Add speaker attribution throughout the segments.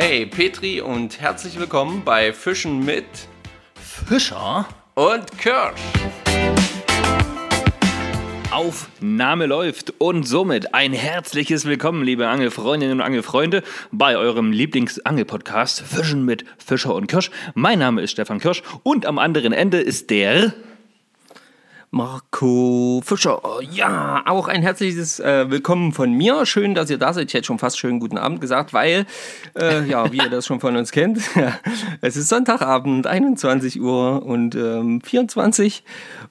Speaker 1: Hey Petri und herzlich willkommen bei Fischen mit
Speaker 2: Fischer.
Speaker 1: und Kirsch.
Speaker 2: Aufnahme läuft und somit ein herzliches Willkommen, liebe Angelfreundinnen und Angelfreunde, bei eurem Lieblingsangelpodcast Fischen mit Fischer und Kirsch. Mein Name ist Stefan Kirsch und am anderen Ende ist der.
Speaker 1: Marco Fischer. Ja, auch ein herzliches äh, Willkommen von mir. Schön, dass ihr da seid. Ich hätte schon fast schönen guten Abend gesagt, weil, äh, ja, wie ihr das schon von uns kennt, es ist Sonntagabend, 21 Uhr und ähm, 24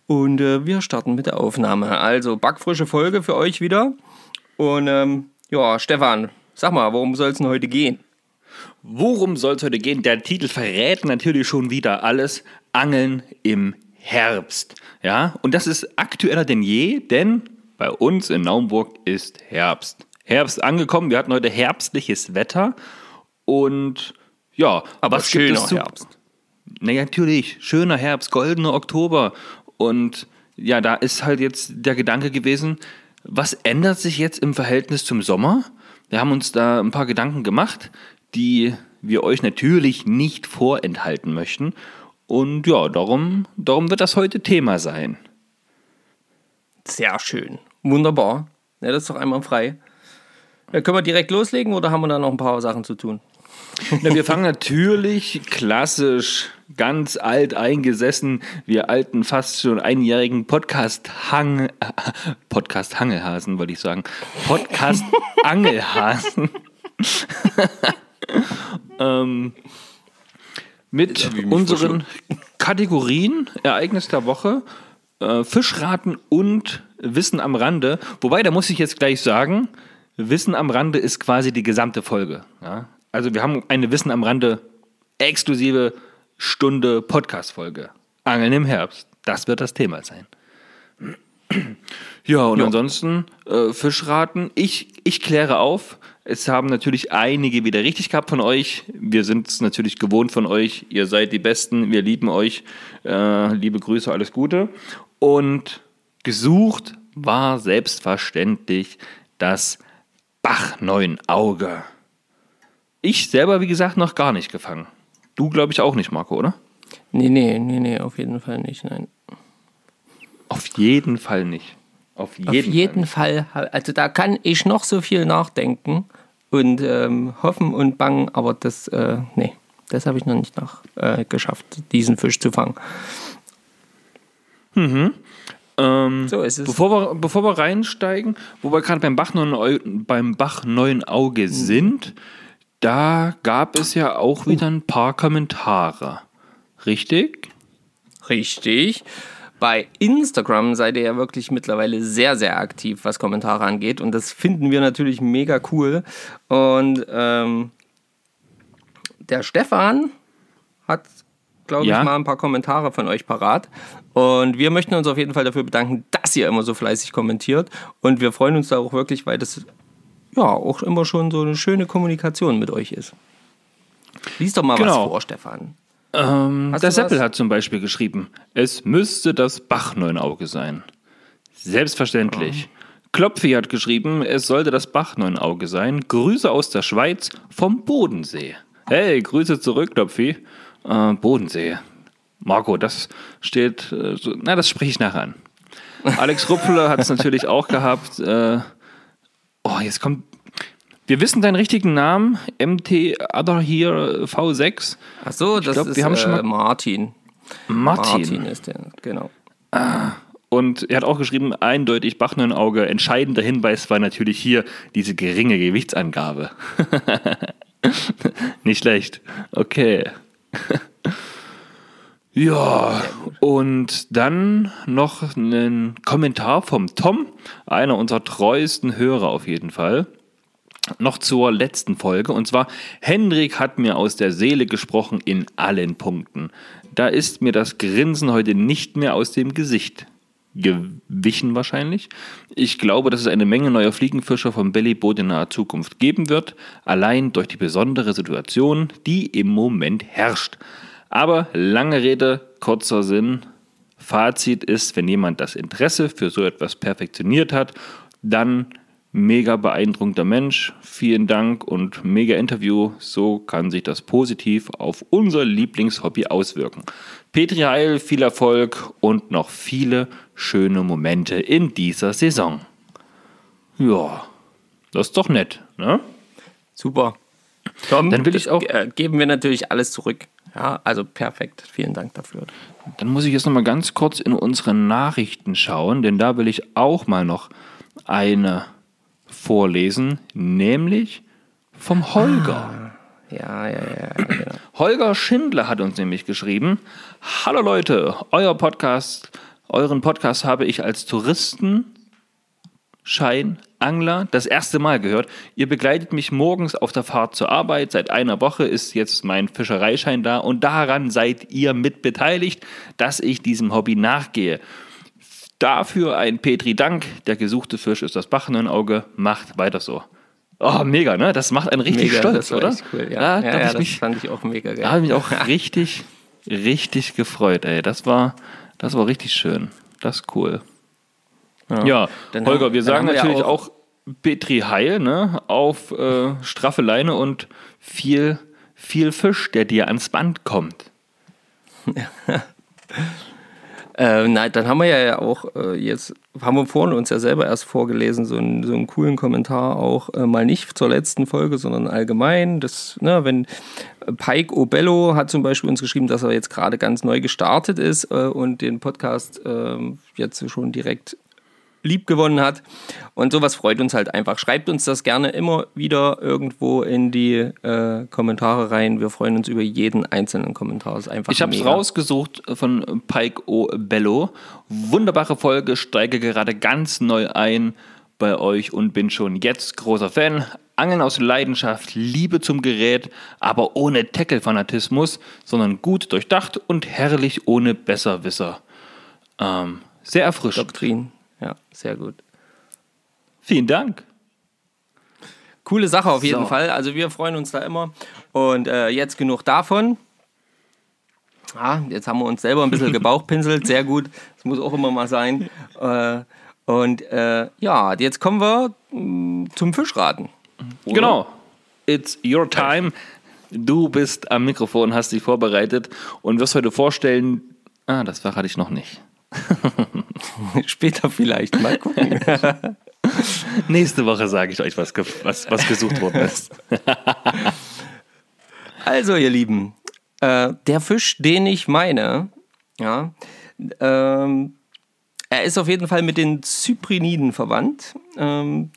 Speaker 1: und äh, wir starten mit der Aufnahme. Also backfrische Folge für euch wieder. Und ähm, ja, Stefan, sag mal, worum soll es denn heute gehen?
Speaker 2: Worum soll es heute gehen? Der Titel verrät natürlich schon wieder alles. Angeln im Herbst. Ja, und das ist aktueller denn je, denn bei uns in Naumburg ist Herbst. Herbst angekommen, wir hatten heute herbstliches Wetter und ja,
Speaker 1: Aber
Speaker 2: was gibt
Speaker 1: schöner
Speaker 2: es zu,
Speaker 1: Herbst.
Speaker 2: Na natürlich, schöner Herbst, goldener Oktober. Und ja, da ist halt jetzt der Gedanke gewesen, was ändert sich jetzt im Verhältnis zum Sommer? Wir haben uns da ein paar Gedanken gemacht, die wir euch natürlich nicht vorenthalten möchten. Und ja, darum, darum wird das heute Thema sein.
Speaker 1: Sehr schön. Wunderbar. Ja, das ist doch einmal frei. Ja, können wir direkt loslegen oder haben wir da noch ein paar Sachen zu tun?
Speaker 2: Na, wir fangen natürlich klassisch, ganz alt eingesessen, wir alten, fast schon einjährigen Podcast-Hang, äh, Podcast-Hangelhasen, wollte ich sagen. Podcast-Angelhasen. ähm, mit unseren Kategorien, Ereignis der Woche, äh, Fischraten und Wissen am Rande. Wobei, da muss ich jetzt gleich sagen, Wissen am Rande ist quasi die gesamte Folge. Ja? Also wir haben eine Wissen am Rande exklusive Stunde Podcast-Folge. Angeln im Herbst. Das wird das Thema sein. Ja, und
Speaker 1: Ja.
Speaker 2: ansonsten äh, Fischraten. Ich, ich kläre auf. Es haben natürlich einige wieder richtig gehabt von euch. Wir sind es natürlich gewohnt von euch. Ihr seid die Besten. Wir lieben euch. Äh, liebe Grüße, alles Gute. Und gesucht war selbstverständlich das Bachneunauge. Ich selber, wie gesagt, noch gar nicht gefangen. Du, glaube ich, auch nicht, Marco, oder?
Speaker 1: Nee, nee, nee, nee, auf jeden Fall nicht, nein.
Speaker 2: Auf jeden Fall nicht. Auf jeden,
Speaker 1: Auf jeden
Speaker 2: Fall.
Speaker 1: Fall, also da kann ich noch so viel nachdenken und ähm, hoffen und bangen, aber das, äh, nee, das habe ich noch nicht nach, äh, geschafft, diesen Fisch zu fangen.
Speaker 2: Ähm,
Speaker 1: So ist es.
Speaker 2: Bevor wir, bevor wir reinsteigen, wo wir gerade beim Bach neuen, beim Bach neuen Auge sind, da gab es ja auch wieder ein paar Kommentare. Richtig?
Speaker 1: Richtig. Bei Instagram seid ihr ja wirklich mittlerweile sehr, sehr aktiv, was Kommentare angeht. Und das finden wir natürlich mega cool. Und ähm, der Stefan hat, glaube
Speaker 2: Ja.
Speaker 1: ich, mal ein paar Kommentare von euch parat. Und wir möchten uns auf jeden Fall dafür bedanken, dass ihr immer so fleißig kommentiert. Und wir freuen uns da auch wirklich, weil das ja auch immer schon so eine schöne Kommunikation mit euch ist. Lies doch mal
Speaker 2: Genau.
Speaker 1: was vor, Stefan.
Speaker 2: Ähm, der Seppel hat zum Beispiel geschrieben, es müsste das Bachneunauge sein. Selbstverständlich. Klopfi hat geschrieben, es sollte das Bachneunauge sein. Grüße aus der Schweiz vom Bodensee. Hey, Grüße zurück, Klopfi. Äh, Bodensee. Marco, das steht, äh, so, na, das spreche ich nachher an. Alex Rupfler hat es natürlich auch gehabt. Äh, oh, jetzt kommt. Wir wissen deinen richtigen Namen, MT Other Here V6.
Speaker 1: Ach so, das
Speaker 2: glaub,
Speaker 1: ist
Speaker 2: wir haben schon
Speaker 1: äh,
Speaker 2: mal-
Speaker 1: Martin.
Speaker 2: Martin.
Speaker 1: Martin ist der, genau.
Speaker 2: Und er hat auch geschrieben, eindeutig Bachneunauge. Entscheidender Hinweis war natürlich hier diese geringe Gewichtsangabe. Nicht schlecht. Okay. ja, und dann noch ein Kommentar vom Tom, einer unserer treuesten Hörer auf jeden Fall. Noch zur letzten Folge. Und zwar, Hendrik hat mir aus der Seele gesprochen in allen Punkten. Da ist mir das Grinsen heute nicht mehr aus dem Gesicht gewichen wahrscheinlich. Ich glaube, dass es eine Menge neuer Fliegenfischer vom Bellyboot in naher Zukunft geben wird, allein durch die besondere Situation, die im Moment herrscht. Aber lange Rede, kurzer Sinn. Fazit ist, wenn jemand das Interesse für so etwas perfektioniert hat, dann mega beeindruckender Mensch. Vielen Dank und mega Interview. So kann sich das positiv auf unser Lieblingshobby auswirken. Petri Heil, viel Erfolg und noch viele schöne Momente in dieser Saison. Ja, das ist doch nett, ne?
Speaker 1: Super. Tom,
Speaker 2: Dann will ich auch-
Speaker 1: äh, geben wir natürlich alles zurück. Ja, also perfekt. Vielen Dank dafür.
Speaker 2: Dann muss ich jetzt noch mal ganz kurz in unsere Nachrichten schauen, denn da will ich auch mal noch eine vorlesen, nämlich vom Holger.
Speaker 1: Ja, ja, ja, genau.
Speaker 2: Holger Schindler hat uns nämlich geschrieben: Hallo Leute, euer Podcast, euren Podcast habe ich als Touristen Scheinangler das erste Mal gehört. Ihr begleitet mich morgens auf der Fahrt zur Arbeit. Seit einer Woche ist jetzt mein Fischereischein da und daran seid ihr mit beteiligt, dass ich diesem Hobby nachgehe. Dafür ein Petri Dank. Der gesuchte Fisch ist das Bachenauge. Macht weiter so. Oh, mega, ne? Das macht einen richtig
Speaker 1: Mega,
Speaker 2: stolz, oder?
Speaker 1: cool. Ja,
Speaker 2: Da
Speaker 1: ja,
Speaker 2: darf
Speaker 1: ja
Speaker 2: ich
Speaker 1: das
Speaker 2: mich
Speaker 1: fand ich auch mega geil.
Speaker 2: da habe ich mich auch richtig, richtig gefreut, ey. Das war, das war richtig schön. Das ist cool. Ja,
Speaker 1: Dann
Speaker 2: Holger,
Speaker 1: haben-
Speaker 2: wir sagen
Speaker 1: wir ja
Speaker 2: natürlich
Speaker 1: auch-
Speaker 2: auch, Petri Heil, ne? Auf äh, straffe Leine und viel, viel Fisch, der dir ans Band kommt.
Speaker 1: Äh, nein, dann haben wir ja auch äh, jetzt, haben wir vorhin uns ja selber erst vorgelesen, so einen, so einen coolen Kommentar auch, äh, mal nicht zur letzten Folge, sondern allgemein. Das, ne, wenn Pike Obello hat zum Beispiel uns geschrieben, dass er jetzt gerade ganz neu gestartet ist äh, und den Podcast äh, jetzt schon direkt lieb gewonnen hat. Und sowas freut uns halt einfach. Schreibt uns das gerne immer wieder irgendwo in die äh, Kommentare rein. Wir freuen uns über jeden einzelnen Kommentar. Ist einfach
Speaker 2: Ich habe es rausgesucht von Pike O. Bello. Wunderbare Folge, steige gerade ganz neu ein bei euch und bin schon jetzt großer Fan. Angeln aus Leidenschaft, Liebe zum Gerät, aber ohne Tackle-Fanatismus, sondern gut durchdacht und herrlich ohne Besserwisser. Ähm, sehr erfrischend.
Speaker 1: Doktrin. Ja, sehr gut.
Speaker 2: Vielen Dank.
Speaker 1: Coole Sache auf jeden
Speaker 2: So.
Speaker 1: Fall. Also wir freuen uns da immer. Und äh, jetzt genug davon. Ah, jetzt haben wir uns selber ein bisschen gebauchpinselt. Sehr gut. Das muss auch immer mal sein. Äh, und äh, ja, jetzt kommen wir mh, zum Fischraten. Oder?
Speaker 2: Genau. It's your time. Du bist am Mikrofon, hast dich vorbereitet und wirst heute vorstellen. Ah, das verrate ich noch nicht.
Speaker 1: Später vielleicht. Mal gucken.
Speaker 2: Nächste Woche sage ich euch, was, was, was gesucht worden ist.
Speaker 1: Also, ihr Lieben, äh, der Fisch, den ich meine, ja, ähm, er ist auf jeden Fall mit den Cypriniden verwandt ähm,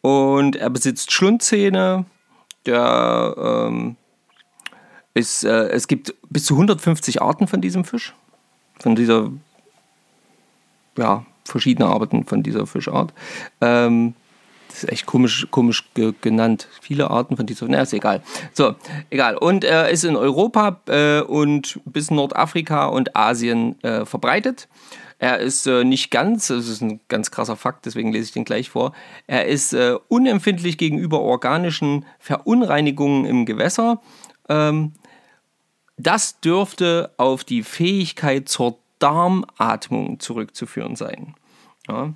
Speaker 1: und er besitzt Schlundzähne. Der ähm, ist, äh, es gibt bis zu 150 Arten von diesem Fisch, von dieser, ja, verschiedene Arten von dieser Fischart. Ähm, das ist echt komisch, komisch ge genannt. Viele Arten von dieser. Na, ist egal. So, egal. Und er ist in Europa äh, und bis Nordafrika und Asien äh, verbreitet. Er ist äh, nicht ganz, das ist ein ganz krasser Fakt, deswegen lese ich den gleich vor. Er ist äh, unempfindlich gegenüber organischen Verunreinigungen im Gewässer. Ähm, das dürfte auf die Fähigkeit zur Darmatmung zurückzuführen sein. Ja.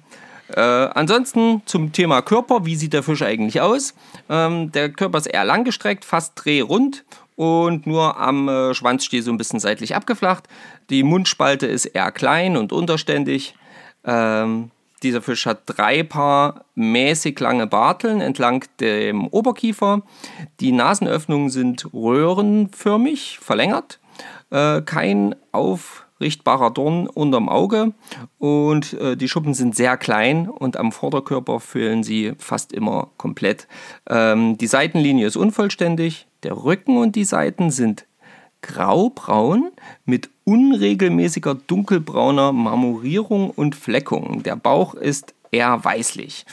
Speaker 1: Äh, ansonsten zum Thema Körper, wie sieht der Fisch eigentlich aus? Ähm, der Körper ist eher langgestreckt, fast drehrund und nur am äh, Schwanzstiel so ein bisschen seitlich abgeflacht. Die Mundspalte ist eher klein und unterständig. Ähm, dieser Fisch hat drei Paar mäßig lange Barteln entlang dem Oberkiefer. Die Nasenöffnungen sind röhrenförmig verlängert. Äh, kein aufrichtbarer Dorn unterm Auge und äh, die Schuppen sind sehr klein und am Vorderkörper füllen sie fast immer komplett. Ähm, die Seitenlinie ist unvollständig. Der Rücken und die Seiten sind graubraun mit unregelmäßiger dunkelbrauner Marmorierung und Fleckung. Der Bauch ist eher weißlich.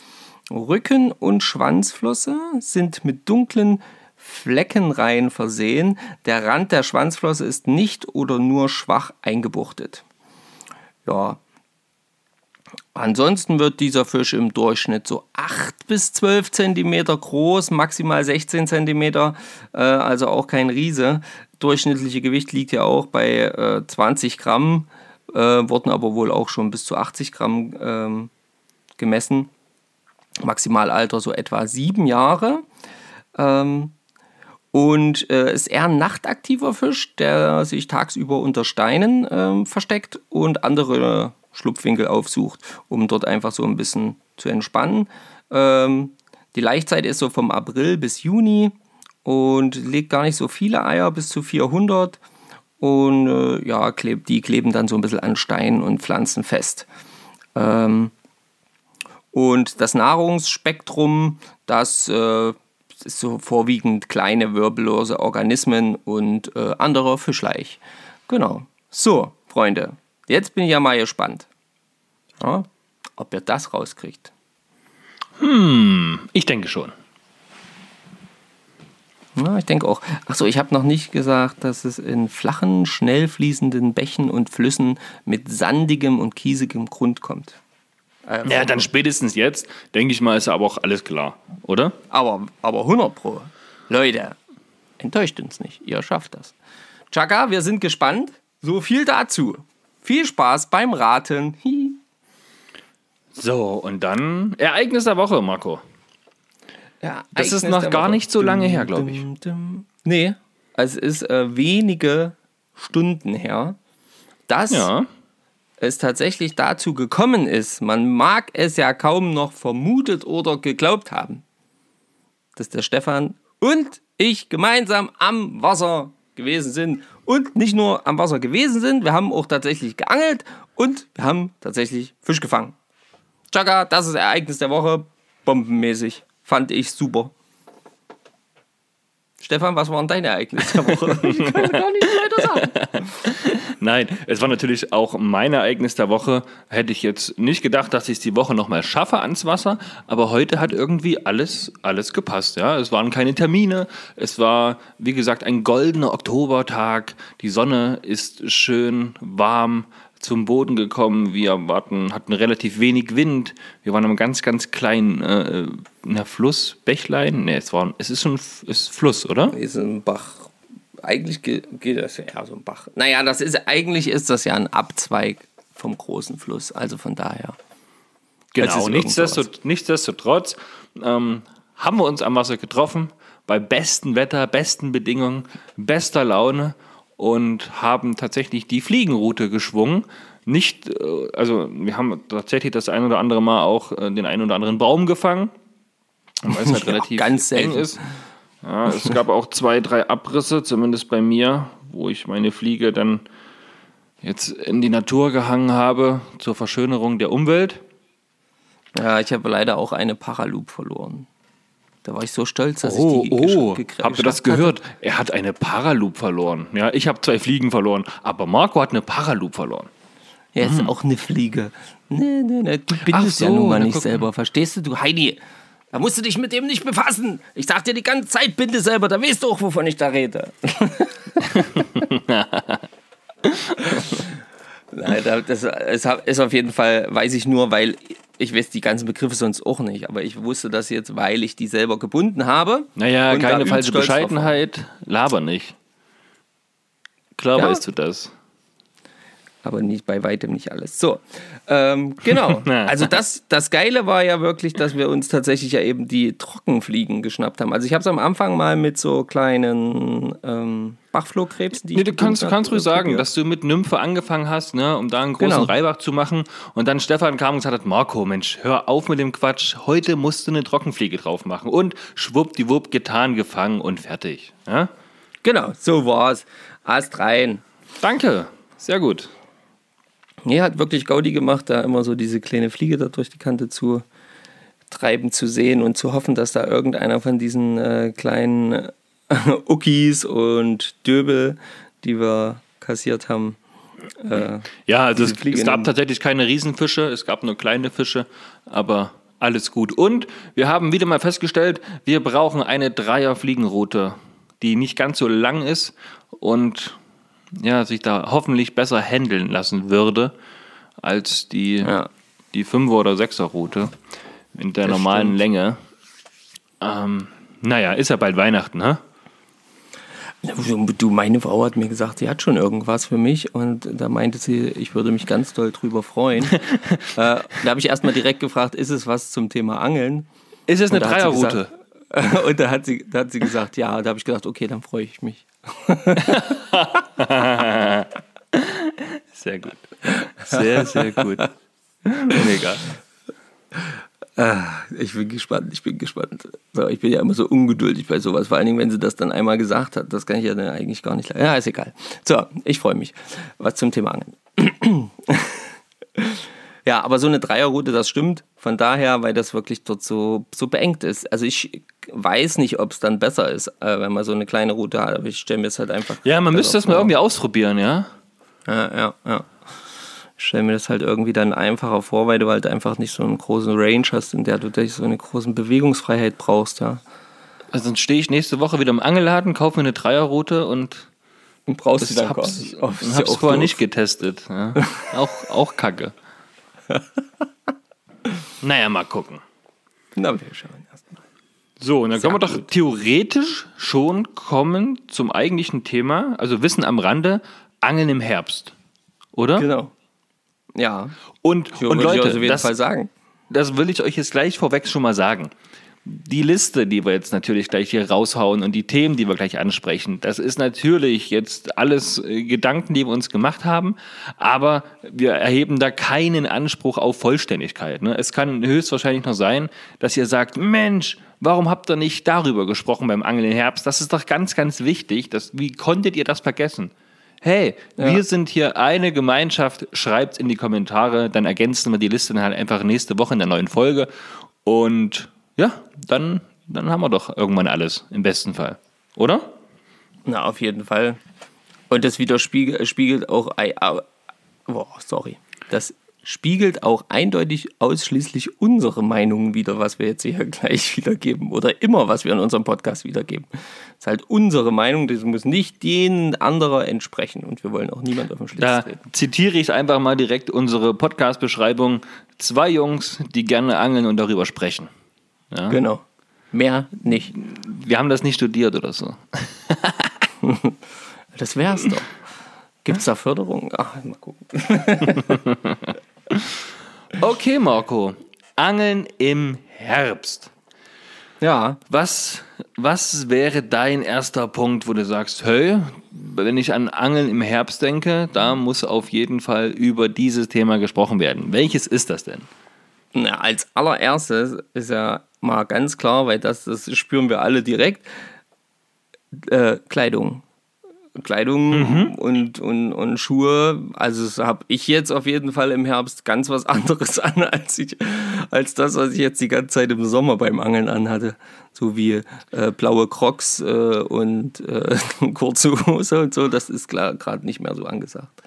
Speaker 1: Rücken und Schwanzflosse sind mit dunklen Fleckenreihen versehen. Der Rand der Schwanzflosse ist nicht oder nur schwach eingebuchtet. Ja. Ansonsten wird dieser Fisch im Durchschnitt so 8 bis 12 Zentimeter groß, maximal 16 Zentimeter, äh, also auch kein Riese. Durchschnittliche Gewicht liegt ja auch bei äh, 20 Gramm, äh, wurden aber wohl auch schon bis zu 80 Gramm ähm, gemessen. Maximalalter so etwa sieben Jahre. Ähm, und äh, ist eher ein nachtaktiver Fisch, der sich tagsüber unter Steinen ähm, versteckt und andere Schlupfwinkel aufsucht, um dort einfach so ein bisschen zu entspannen. Ähm, die Laichzeit ist so vom April bis Juni und legt gar nicht so viele Eier, bis zu 400. Und äh, ja, kleb, die kleben dann so ein bisschen an Steinen und Pflanzen fest. Ähm, und das Nahrungsspektrum, das äh, so vorwiegend kleine wirbellose Organismen und äh, anderer Fischleich. Genau. So, Freunde, jetzt bin ich ja mal gespannt, ja, ob ihr das rauskriegt.
Speaker 2: Hm, ich denke schon.
Speaker 1: Ja, ich denke auch. Achso, ich habe noch nicht gesagt, dass es in flachen, schnell fließenden Bächen und Flüssen mit sandigem und kiesigem Grund kommt.
Speaker 2: Äh, ja, dann spätestens jetzt, denke ich mal, ist aber auch alles klar, oder?
Speaker 1: Aber, aber 100 Pro. Leute, enttäuscht uns nicht. Ihr schafft das. Chaka, wir sind gespannt. So viel dazu. Viel Spaß beim Raten. Hi.
Speaker 2: So, und dann Ereignis der Woche, Marco. Ja, das ist noch gar nicht so lange her, glaube ich.
Speaker 1: Nee, es ist äh, wenige Stunden her, dass ja. Es tatsächlich dazu gekommen ist. Man mag es ja kaum noch vermutet oder geglaubt haben, dass der Stefan und ich gemeinsam am Wasser gewesen sind. Und nicht nur am Wasser gewesen sind, wir haben auch tatsächlich geangelt und wir haben tatsächlich Fisch gefangen. Chaka, das ist Ereignis der Woche, bombenmäßig. Fand ich super. Stefan, was waren deine Ereignisse der Woche? ich kann gar
Speaker 2: nicht weiter sagen. Nein, es war natürlich auch mein Ereignis der Woche. Hätte ich jetzt nicht gedacht, dass ich es die Woche nochmal schaffe ans Wasser, aber heute hat irgendwie alles, alles gepasst. Ja? Es waren keine Termine, es war, wie gesagt, ein goldener Oktobertag. Die Sonne ist schön warm, zum Boden gekommen. Wir warten, hatten relativ wenig Wind. Wir waren am ganz, ganz kleinen äh, na, Fluss, Bächlein. Ne, es, war, es ist ein ist Fluss, oder?
Speaker 1: Ist ein Bach. Eigentlich geht das ja so ein Bach. Naja, das ist, eigentlich ist das ja ein Abzweig vom großen Fluss. Also von daher.
Speaker 2: Genau, nichtsdestotrotz, nichtsdestotrotz ähm, haben wir uns am Wasser getroffen. Bei bestem Wetter, besten Bedingungen, bester Laune und haben tatsächlich die Fliegenroute geschwungen. Nicht, äh, also wir haben tatsächlich das ein oder andere Mal auch äh, den einen oder anderen Baum gefangen, weil es halt ja, relativ ganz eng ist. Ja, es gab auch zwei, drei Abrisse, zumindest bei mir, wo ich meine Fliege dann jetzt in die Natur gehangen habe zur Verschönerung der Umwelt.
Speaker 1: Ja, ich habe leider auch eine Paraloop verloren. Da war ich so stolz, dass oh, ich die
Speaker 2: oh, gekriegt Habt ihr das gehört? Hatte. Er hat eine Paraloop verloren. Ja, ich habe zwei Fliegen verloren, aber Marco hat eine Paraloop verloren.
Speaker 1: Er ist hm. auch eine Fliege. Nee, nee, nee, du bindest so, ja nun mal nicht selber, verstehst du? Du Heidi, da musst du dich mit dem nicht befassen. Ich sag dir die ganze Zeit, binde selber, da weißt du auch, wovon ich da rede. Nein, das ist auf jeden Fall, weiß ich nur, weil ich weiß die ganzen Begriffe sonst auch nicht, aber ich wusste das jetzt, weil ich die selber gebunden habe.
Speaker 2: Naja, keine falsche Bescheidenheit, laber nicht. Klar ja. weißt du das
Speaker 1: aber nicht bei weitem nicht alles. So, ähm, genau. Also das, das Geile war ja wirklich, dass wir uns tatsächlich ja eben die Trockenfliegen geschnappt haben. Also ich habe es am Anfang mal mit so kleinen ähm, Bachflohkrebsen.
Speaker 2: Die nee, du kannst, du kannst ruhig sagen, dass du mit Nymphe angefangen hast, ne, um da einen großen genau. Reibach zu machen. Und dann Stefan kam und gesagt hat, Marco, Mensch, hör auf mit dem Quatsch. Heute musst du eine Trockenfliege drauf machen. Und schwuppdiwupp, getan, gefangen und fertig. Ja?
Speaker 1: Genau, so war's. Ast rein.
Speaker 2: Danke, sehr gut.
Speaker 1: Nee, hat wirklich Gaudi gemacht, da immer so diese kleine Fliege da durch die Kante zu treiben, zu sehen und zu hoffen, dass da irgendeiner von diesen äh, kleinen Uckis und Döbel, die wir kassiert haben,
Speaker 2: äh, ja, also es, es gab tatsächlich keine Riesenfische, es gab nur kleine Fische, aber alles gut. Und wir haben wieder mal festgestellt, wir brauchen eine Dreier-Fliegenroute, die nicht ganz so lang ist und ja, sich da hoffentlich besser handeln lassen würde als die, ja. die 5er- oder 6er-Route in der das normalen stimmt. Länge. Ähm, naja, ist ja bald Weihnachten, ne?
Speaker 1: Du, meine Frau hat mir gesagt, sie hat schon irgendwas für mich und da meinte sie, ich würde mich ganz doll drüber freuen. äh, da habe ich erstmal direkt gefragt, ist es was zum Thema Angeln?
Speaker 2: Ist es eine Dreierroute?
Speaker 1: Und da hat, sie, da hat sie gesagt, ja. Da habe ich gedacht, okay, dann freue ich mich.
Speaker 2: sehr gut. Sehr, sehr gut. Mega.
Speaker 1: Ah, ich bin gespannt, ich bin gespannt. So, ich bin ja immer so ungeduldig bei sowas, vor allen Dingen, wenn sie das dann einmal gesagt hat. Das kann ich ja dann eigentlich gar nicht. Ja, ist egal. So, ich freue mich. Was zum Thema Angeln. ja, aber so eine Dreierroute, das stimmt. Von daher, weil das wirklich dort so, so beengt ist. Also ich weiß nicht, ob es dann besser ist, äh, wenn man so eine kleine Route hat. Aber ich stelle mir es halt einfach.
Speaker 2: Ja, man müsste das mal irgendwie ausprobieren, ja?
Speaker 1: Ja, ja, ja stelle mir das halt irgendwie dann einfacher vor, weil du halt einfach nicht so einen großen Range hast, in der du so eine große Bewegungsfreiheit brauchst, ja.
Speaker 2: Also dann stehe ich nächste Woche wieder im Angelladen, kaufe mir eine Dreierroute und
Speaker 1: und brauchst
Speaker 2: sie dann hab's, nicht. Oh, hab's vorher nicht getestet. Ja. auch, auch kacke. naja, mal gucken.
Speaker 1: Na, wir schauen erstmal.
Speaker 2: So, und dann Sehr können wir gut. doch theoretisch schon kommen zum eigentlichen Thema, also Wissen am Rande, Angeln im Herbst. Oder?
Speaker 1: Genau. Ja.
Speaker 2: Und,
Speaker 1: ich
Speaker 2: und Leute,
Speaker 1: auf jeden das, Fall sagen.
Speaker 2: das will ich euch jetzt gleich vorweg schon mal sagen. Die Liste, die wir jetzt natürlich gleich hier raushauen und die Themen, die wir gleich ansprechen, das ist natürlich jetzt alles äh, Gedanken, die wir uns gemacht haben, aber wir erheben da keinen Anspruch auf Vollständigkeit. Ne? Es kann höchstwahrscheinlich noch sein, dass ihr sagt, Mensch, warum habt ihr nicht darüber gesprochen beim Angeln im Herbst? Das ist doch ganz, ganz wichtig. Das, wie konntet ihr das vergessen? Hey, ja. wir sind hier eine Gemeinschaft, schreibt in die Kommentare, dann ergänzen wir die Liste dann halt einfach nächste Woche in der neuen Folge. Und ja, dann, dann haben wir doch irgendwann alles, im besten Fall. Oder?
Speaker 1: Na, auf jeden Fall. Und das widerspiegelt auch. Oh, sorry. Das spiegelt auch eindeutig ausschließlich unsere Meinungen wieder, was wir jetzt hier gleich wiedergeben oder immer, was wir in unserem Podcast wiedergeben. Das ist halt unsere Meinung, das muss nicht denen anderer entsprechen und wir wollen auch niemand auf den Schlitz
Speaker 2: da
Speaker 1: treten.
Speaker 2: zitiere ich einfach mal direkt unsere Podcast-Beschreibung. Zwei Jungs, die gerne angeln und darüber sprechen.
Speaker 1: Ja? Genau. Mehr nicht.
Speaker 2: Wir haben das nicht studiert oder so.
Speaker 1: das wär's doch. Gibt es da Förderung? Ach, mal gucken.
Speaker 2: Okay, Marco. Angeln im Herbst. Ja. Was, was wäre dein erster Punkt, wo du sagst, hey, wenn ich an Angeln im Herbst denke, da muss auf jeden Fall über dieses Thema gesprochen werden. Welches ist das denn?
Speaker 1: Na, als allererstes ist ja mal ganz klar, weil das, das spüren wir alle direkt, äh, Kleidung. Kleidung mhm. und, und, und Schuhe. Also habe ich jetzt auf jeden Fall im Herbst ganz was anderes an, als, ich, als das, was ich jetzt die ganze Zeit im Sommer beim Angeln anhatte. So wie äh, blaue Crocs äh, und äh, kurze Hose und so. Das ist gerade nicht mehr so angesagt.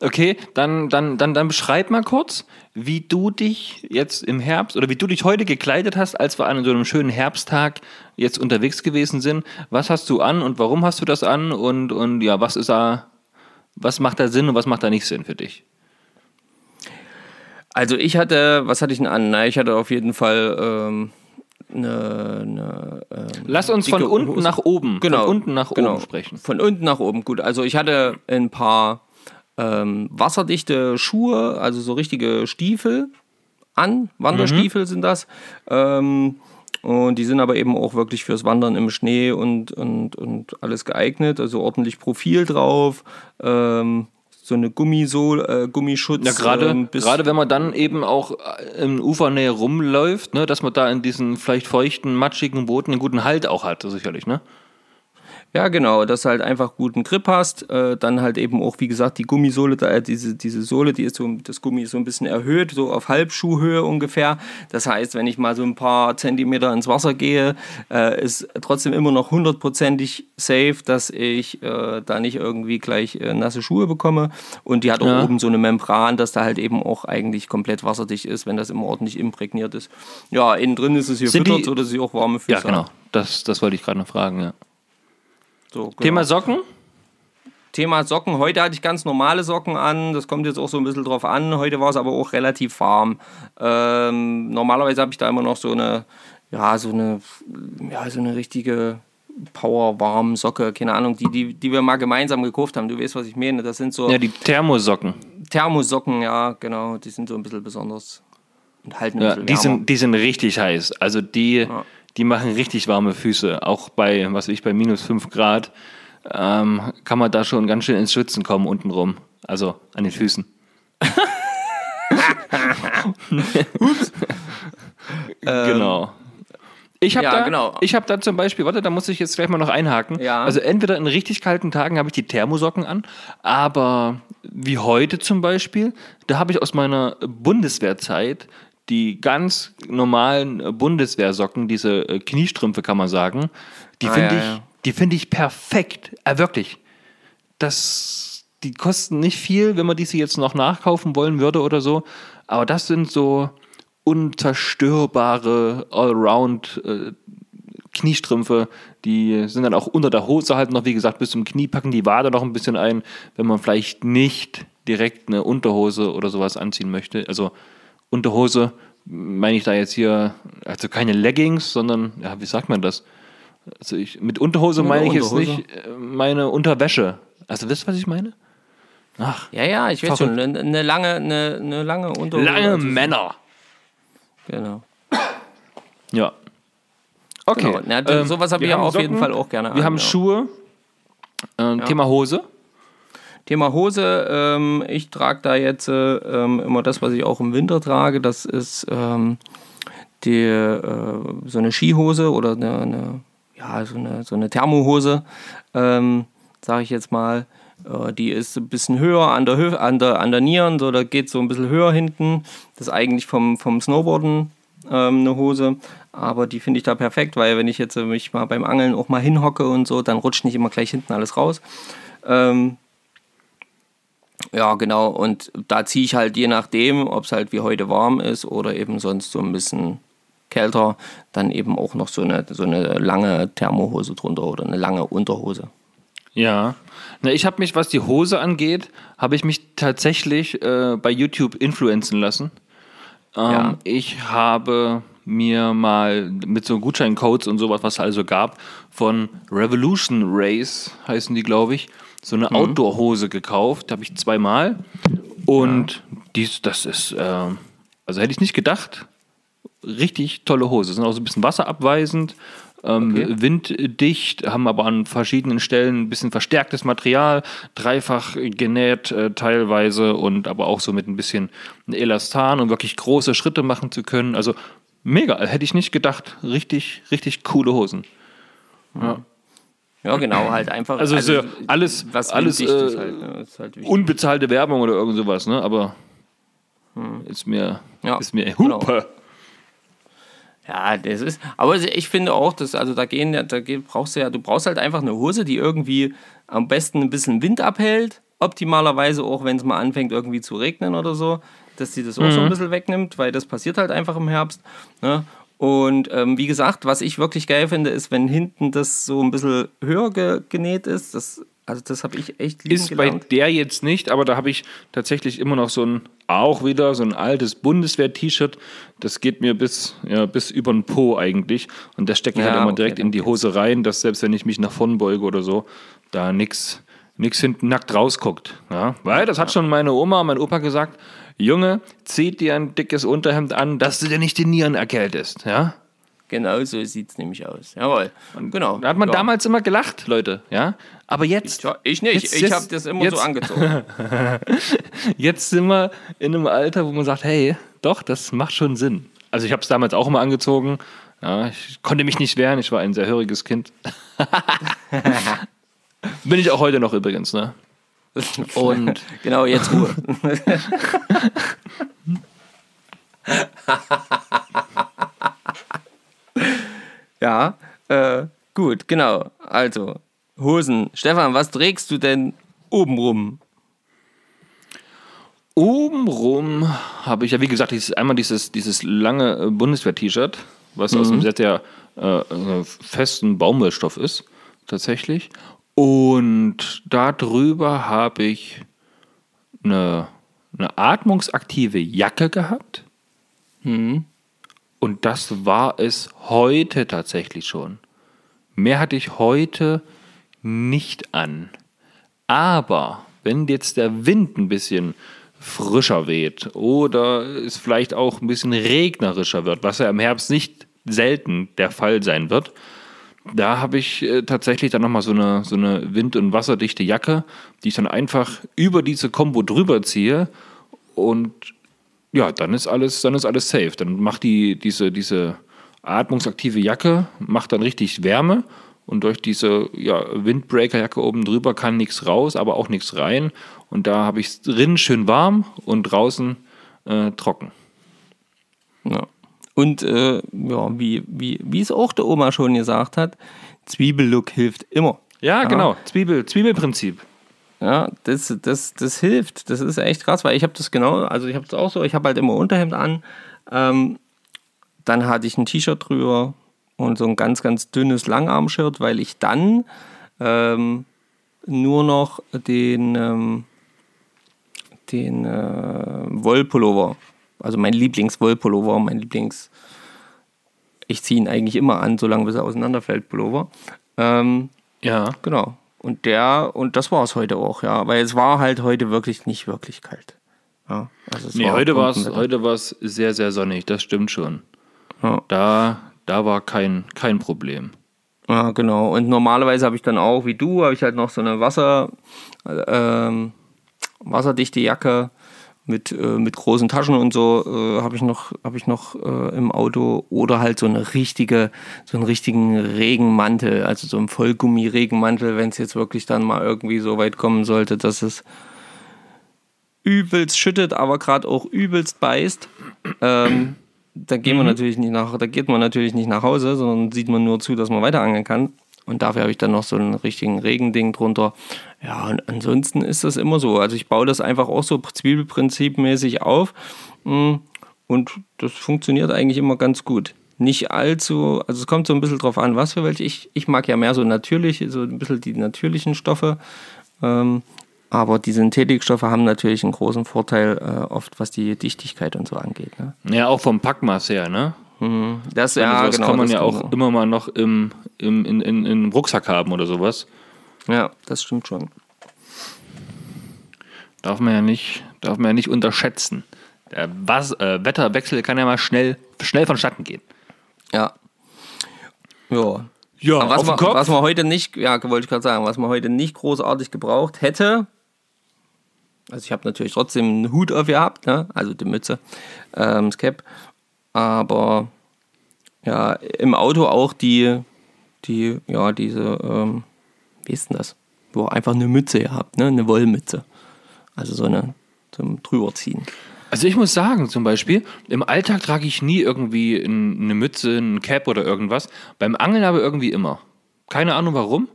Speaker 2: Okay, dann, dann, dann, dann beschreib mal kurz, wie du dich jetzt im Herbst oder wie du dich heute gekleidet hast, als wir an so einem schönen Herbsttag jetzt unterwegs gewesen sind. Was hast du an und warum hast du das an und, und ja, was ist da, was macht da Sinn und was macht da nicht Sinn für dich?
Speaker 1: Also ich hatte, was hatte ich denn an? Na, ich hatte auf jeden Fall ähm, eine, eine
Speaker 2: ähm, Lass uns von unten Hose. nach oben,
Speaker 1: genau,
Speaker 2: von unten nach
Speaker 1: genau.
Speaker 2: oben sprechen.
Speaker 1: Von unten nach oben, gut. Also ich hatte ein paar ähm, wasserdichte Schuhe, also so richtige Stiefel an. Wanderstiefel mhm. sind das. Ähm, und die sind aber eben auch wirklich fürs Wandern im Schnee und, und, und alles geeignet. Also ordentlich Profil drauf. Ähm, so eine Gummisohle, äh, Gummischutz.
Speaker 2: Ja, gerade ähm, gerade wenn man dann eben auch äh, in Ufernähe rumläuft, ne, dass man da in diesen vielleicht feuchten, matschigen Booten einen guten Halt auch hat, sicherlich, ne?
Speaker 1: Ja, genau, dass du halt einfach guten Grip hast. Äh, dann halt eben auch, wie gesagt, die Gummisohle, da, äh, diese, diese Sohle, die ist so, das Gummi ist so ein bisschen erhöht, so auf Halbschuhhöhe ungefähr. Das heißt, wenn ich mal so ein paar Zentimeter ins Wasser gehe, äh, ist trotzdem immer noch hundertprozentig safe, dass ich äh, da nicht irgendwie gleich äh, nasse Schuhe bekomme. Und die hat auch ja. oben so eine Membran, dass da halt eben auch eigentlich komplett wasserdicht ist, wenn das immer ordentlich imprägniert ist. Ja, innen drin ist es hier
Speaker 2: Sind
Speaker 1: füttert, sodass ich auch warme Füße
Speaker 2: Ja, genau. Das, das wollte ich gerade noch fragen, ja.
Speaker 1: So, genau.
Speaker 2: Thema Socken?
Speaker 1: Thema Socken. Heute hatte ich ganz normale Socken an. Das kommt jetzt auch so ein bisschen drauf an. Heute war es aber auch relativ warm. Ähm, normalerweise habe ich da immer noch so eine, ja, so eine, ja, so eine richtige Power Warm Socke, keine Ahnung, die, die, die wir mal gemeinsam gekauft haben. Du weißt, was ich meine. Das sind so
Speaker 2: Ja, die Thermosocken.
Speaker 1: Thermosocken, ja, genau. Die sind so ein bisschen besonders und halten ein
Speaker 2: Ja,
Speaker 1: bisschen
Speaker 2: die, sind, die sind richtig heiß. Also die,
Speaker 1: Ja.
Speaker 2: Die machen richtig warme Füße. Auch bei, was weiß ich, bei minus 5 Grad ähm, kann man da schon ganz schön ins Schwitzen kommen untenrum. Also an den Füßen. genau. Ich habe
Speaker 1: Ähm, ja,
Speaker 2: da,
Speaker 1: genau.
Speaker 2: ich hab da zum Beispiel, warte, da muss ich jetzt gleich mal noch einhaken.
Speaker 1: Ja.
Speaker 2: Also entweder in richtig kalten Tagen habe ich die Thermosocken an, aber wie heute zum Beispiel, da habe ich aus meiner Bundeswehrzeit die ganz normalen Bundeswehrsocken, diese äh, Kniestrümpfe kann man sagen, die
Speaker 1: Ah,
Speaker 2: finde
Speaker 1: ja,
Speaker 2: ich,
Speaker 1: ja.
Speaker 2: die finde ich perfekt, äh, wirklich. Das, die kosten nicht viel, wenn man diese jetzt noch nachkaufen wollen würde oder so, aber das sind so unzerstörbare Allround äh, Kniestrümpfe, die sind dann auch unter der Hose halt noch, wie gesagt, bis zum Knie packen die Wade noch ein bisschen ein, wenn man vielleicht nicht direkt eine Unterhose oder sowas anziehen möchte. Also Unterhose meine ich da jetzt hier, also keine Leggings, sondern, ja, wie sagt man das? Also ich, mit Unterhose
Speaker 1: Eine
Speaker 2: meine ich jetzt
Speaker 1: Unterhose.
Speaker 2: nicht äh, meine Unterwäsche. Also wisst ihr, was ich meine? Ach,
Speaker 1: ja, ja, ich weiß schon. Eine, eine lange, eine, eine lange Unterhose.
Speaker 2: lange
Speaker 1: Also,
Speaker 2: Männer.
Speaker 1: Genau.
Speaker 2: Ja. Okay.
Speaker 1: Genau. Ja, du- sowas hab
Speaker 2: wir
Speaker 1: ich ja auf jeden Fall auch gerne
Speaker 2: Wir
Speaker 1: an,
Speaker 2: haben
Speaker 1: ja.
Speaker 2: Schuhe. Ähm, Thema Hose.
Speaker 1: Thema Hose, ähm, ich trage da jetzt äh, ähm, immer das, was ich auch im Winter trage. Das ist ähm, die, äh, so eine Skihose oder eine, eine, ja, so eine, so eine Thermohose, ähm, sage ich jetzt mal. Äh, die ist ein bisschen höher an der, Hö an der, an der Nieren, so, da geht so ein bisschen höher hinten. Das ist eigentlich vom, vom Snowboarden ähm, eine Hose, aber die finde ich da perfekt, weil wenn ich jetzt äh, mich mal beim Angeln auch mal hinhocke und so, dann rutscht nicht immer gleich hinten alles raus. Ähm, ja, genau. Und da ziehe ich halt je nachdem, ob es halt wie heute warm ist oder eben sonst so ein bisschen kälter, dann eben auch noch so eine, so eine lange Thermohose drunter oder eine lange Unterhose.
Speaker 2: Ja. Na, ich habe mich, was die Hose angeht, habe ich mich tatsächlich äh, bei YouTube influenzen lassen. Ähm,
Speaker 1: Ja.
Speaker 2: Ich habe mir mal mit so Gutscheincodes und sowas, was es also gab, von Revolution Race, heißen die, glaube ich, so eine Outdoor-Hose gekauft. Habe ich zweimal. Und dies, das ist, äh, also hätte ich nicht gedacht, richtig tolle Hose. Sind auch so ein bisschen wasserabweisend, ähm,
Speaker 1: Okay.
Speaker 2: winddicht, haben aber an verschiedenen Stellen ein bisschen verstärktes Material, dreifach genäht äh, teilweise und aber auch so mit ein bisschen Elastan, um wirklich große Schritte machen zu können. Also mega, hätte ich nicht gedacht. Richtig, richtig coole Hosen.
Speaker 1: Ja, genau, halt einfach.
Speaker 2: Also, so alles,
Speaker 1: was
Speaker 2: alles äh,
Speaker 1: ist halt, ne, ist halt
Speaker 2: unbezahlte Werbung oder irgend sowas, ne? Aber ist mir,
Speaker 1: Hm. Ja,
Speaker 2: ist mir
Speaker 1: genau.
Speaker 2: Hupe.
Speaker 1: Ja, das ist. Aber ich finde auch, dass, also da gehen ja, da brauchst du ja, du brauchst halt einfach eine Hose, die irgendwie am besten ein bisschen Wind abhält. Optimalerweise auch, wenn es mal anfängt, irgendwie zu regnen oder so, dass sie das auch so ein bisschen wegnimmt, weil das passiert halt einfach im Herbst. Ne? Und ähm, wie gesagt, was ich wirklich geil finde, ist, wenn hinten das so ein bisschen höher ge genäht ist. Das, also das habe ich echt lieben
Speaker 2: Ist bei
Speaker 1: gelernt.
Speaker 2: der jetzt nicht, aber da habe ich tatsächlich immer noch so ein, auch wieder so ein altes Bundeswehr-T-Shirt. Das geht mir bis, ja, bis über den Po eigentlich. Und das stecke ich
Speaker 1: Ja,
Speaker 2: halt immer
Speaker 1: okay,
Speaker 2: direkt in die Hose rein, dass selbst wenn ich mich nach vorn beuge oder so, da nichts nix hinten nackt rausguckt. Ja? Weil das hat schon meine Oma, mein Opa gesagt, Junge, zieh dir ein dickes Unterhemd an, dass du dir nicht die Nieren erkältest. Ja?
Speaker 1: Genau so sieht es nämlich aus. Jawohl. genau.
Speaker 2: Da hat man
Speaker 1: ja.
Speaker 2: damals immer gelacht, Leute. Ja? Aber jetzt,
Speaker 1: ich nicht.
Speaker 2: Jetzt-
Speaker 1: ich habe das immer
Speaker 2: jetzt-
Speaker 1: so angezogen.
Speaker 2: Jetzt sind wir in einem Alter, wo man sagt, hey, doch, das macht schon Sinn. Also ich habe es damals auch immer angezogen. Ja, ich konnte mich nicht wehren, ich war ein sehr höriges Kind. Bin ich auch heute noch übrigens, ne? Und
Speaker 1: genau, jetzt Ruhe. ja, äh, gut, genau. Also, Hosen. Stefan, was trägst du denn obenrum?
Speaker 2: obenrum habe ich ja, wie gesagt, dieses, einmal dieses, dieses lange äh, Bundeswehr-T-Shirt, was aus einem sehr, sehr äh, äh, festen Baumwollstoff ist, tatsächlich. Und darüber habe ich eine, eine atmungsaktive Jacke gehabt. Und das war es heute tatsächlich schon. Mehr hatte ich heute nicht an. Aber wenn jetzt der Wind ein bisschen frischer weht oder es vielleicht auch ein bisschen regnerischer wird, was ja im Herbst nicht selten der Fall sein wird, da habe ich äh, tatsächlich dann nochmal so eine, so eine wind- und wasserdichte Jacke, die ich dann einfach über diese Kombo drüber ziehe und ja, dann ist alles, dann ist alles safe. Dann macht die, diese, diese atmungsaktive Jacke, macht dann richtig Wärme und durch diese ja, Windbreaker-Jacke oben drüber kann nichts raus, aber auch nichts rein. Und da habe ich es drin schön warm und draußen äh, trocken.
Speaker 1: Ja. Und äh, ja, wie, wie, wie es auch der Oma schon gesagt hat, Zwiebellook hilft immer.
Speaker 2: Ja, genau. Zwiebel, Zwiebelprinzip.
Speaker 1: Ja, das, das, das hilft. Das ist echt krass, weil ich habe das genau, also ich habe es auch so, ich habe halt immer Unterhemd an. Ähm, dann hatte ich ein T-Shirt drüber und so ein ganz, ganz dünnes Langarmshirt, weil ich dann ähm, nur noch den, ähm, den äh, Wollpullover, also mein Lieblings-Wollpullover, mein Lieblings- ich ziehe ihn eigentlich immer an, solange bis er auseinanderfällt, Pullover. Ähm,
Speaker 2: Ja.
Speaker 1: Genau. Und der, und das war es heute auch, ja. Weil es war halt heute wirklich nicht wirklich kalt. Ja, also es
Speaker 2: Nee, heute war es heute war's sehr, sehr sonnig, das stimmt schon.
Speaker 1: Ja.
Speaker 2: Da, da war kein, kein Problem.
Speaker 1: Ja, genau. Und normalerweise habe ich dann auch, wie du, habe ich halt noch so eine Wasser, äh, ähm, wasserdichte Jacke mit, äh, mit großen Taschen und so äh, habe ich noch, habe ich noch äh, im Auto oder halt so eine richtige, so einen richtigen Regenmantel, also so einen Vollgummi-Regenmantel, wenn es jetzt wirklich dann mal irgendwie so weit kommen sollte, dass es übelst schüttet, aber gerade auch übelst beißt. Ähm, da gehen wir natürlich nicht nach, da geht man natürlich nicht nach Hause, sondern sieht man nur zu, dass man weiter angeln kann. Und dafür habe ich dann noch so einen richtigen Regending drunter. Ja, und ansonsten ist das immer so. Also ich baue das einfach auch so Zwiebelprinzipmäßig auf. Mm, Und das funktioniert eigentlich immer ganz gut. Nicht allzu, also es kommt so ein bisschen drauf an, was für welche. Ich, ich mag ja mehr so natürlich, so ein bisschen die natürlichen Stoffe. Ähm, aber die Synthetikstoffe haben natürlich einen großen Vorteil, äh, oft was die Dichtigkeit und so angeht. Ne?
Speaker 2: Ja, auch vom Packmaß her, ne?
Speaker 1: Das,
Speaker 2: Also
Speaker 1: ja,
Speaker 2: das
Speaker 1: genau.
Speaker 2: kann man
Speaker 1: das
Speaker 2: ja auch immer mal noch im, im, in, in, in einem Rucksack haben oder sowas.
Speaker 1: Ja, das stimmt schon.
Speaker 2: Darf man ja nicht, darf man ja nicht unterschätzen. Der Was, äh, Wetterwechsel kann ja mal schnell, schnell vonstatten gehen.
Speaker 1: Ja. Ja.
Speaker 2: Ja,
Speaker 1: Aber was,
Speaker 2: auf
Speaker 1: man,
Speaker 2: Kopf.
Speaker 1: was man heute nicht, ja, wollte ich gerade sagen, was man heute nicht großartig gebraucht hätte, also ich habe natürlich trotzdem einen Hut auf gehabt, ne? also die Mütze, ähm, das Cap, aber ja, im Auto auch die, die, ja, diese, ähm, wie ist denn das? Wo ihr einfach eine Mütze gehabt, ne? eine Wollmütze. Also so eine zum drüberziehen.
Speaker 2: Also ich muss sagen, zum Beispiel, im Alltag trage ich nie irgendwie ein- eine Mütze, ein Cap oder irgendwas. Beim Angeln aber irgendwie immer. Keine Ahnung warum,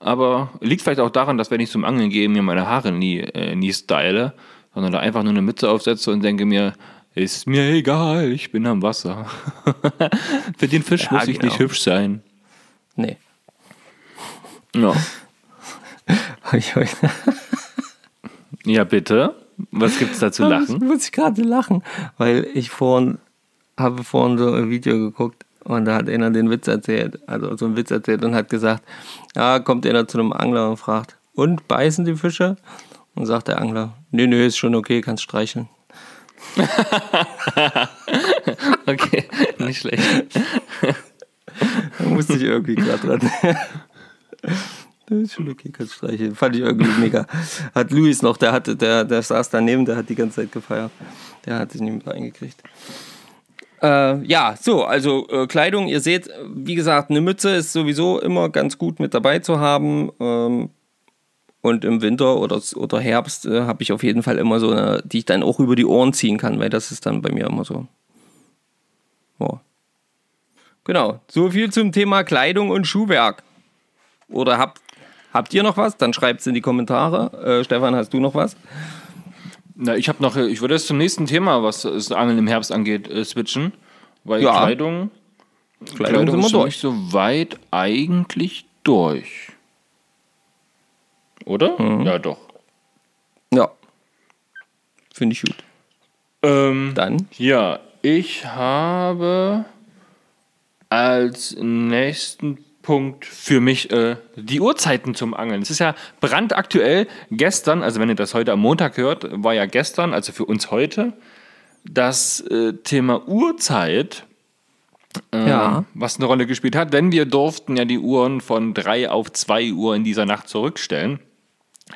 Speaker 2: aber liegt vielleicht auch daran, dass wenn ich zum Angeln gehe, mir meine Haare nie, äh, nie style, sondern da einfach nur eine Mütze aufsetze und denke mir, ist mir egal, ich bin am Wasser. Für den Fisch
Speaker 1: Ja,
Speaker 2: muss ich
Speaker 1: genau.
Speaker 2: nicht hübsch sein.
Speaker 1: Nee.
Speaker 2: Ja.
Speaker 1: Ich
Speaker 2: ja, bitte. Was gibt's da zu lachen?
Speaker 1: muss ich gerade lachen, weil ich vorhin habe vorhin so ein Video geguckt und da hat einer den Witz erzählt, also so einen Witz erzählt und hat gesagt, ja, kommt einer zu einem Angler und fragt, und beißen die Fische? Und sagt der Angler, nee, nee, ist schon okay, kannst streicheln.
Speaker 2: Okay, nicht schlecht.
Speaker 1: Da musste ich irgendwie gerade dran. Das ist schon okay, kannst streicheln. Fand ich irgendwie mega. Hat Luis noch, der hatte, der, der saß daneben, der hat die ganze Zeit gefeiert. Der hat sich nicht mit reingekriegt. Äh, ja, so, also äh, Kleidung, ihr seht, wie gesagt, eine Mütze ist sowieso immer ganz gut mit dabei zu haben. Ähm, und im Winter oder, oder Herbst äh, habe ich auf jeden Fall immer so eine, die ich dann auch über die Ohren ziehen kann, weil das ist dann bei mir immer so. Ja. Genau, so viel zum Thema Kleidung und Schuhwerk. Oder habt, habt ihr noch was? Dann schreibt es in die Kommentare. Äh, Stefan, hast du noch was?
Speaker 2: Na, ich habe noch, ich würde jetzt zum nächsten Thema, was das Angeln im Herbst angeht, äh, switchen. Weil
Speaker 1: Ja.
Speaker 2: Kleidung,
Speaker 1: Kleidung, sind wir
Speaker 2: ist für
Speaker 1: durch.
Speaker 2: mich soweit eigentlich durch. Oder?
Speaker 1: Mhm.
Speaker 2: Ja, doch.
Speaker 1: Ja. Finde ich gut.
Speaker 2: Ähm,
Speaker 1: Dann?
Speaker 2: ja, ich habe als nächsten Punkt für mich äh, die Uhrzeiten zum Angeln. Es ist ja brandaktuell. Gestern, also wenn ihr das heute am Montag hört, war ja gestern, also für uns heute, das äh, Thema Uhrzeit, äh,
Speaker 1: Ja.
Speaker 2: was eine Rolle gespielt hat. Denn wir durften ja die Uhren von 3 auf 2 Uhr in dieser Nacht zurückstellen.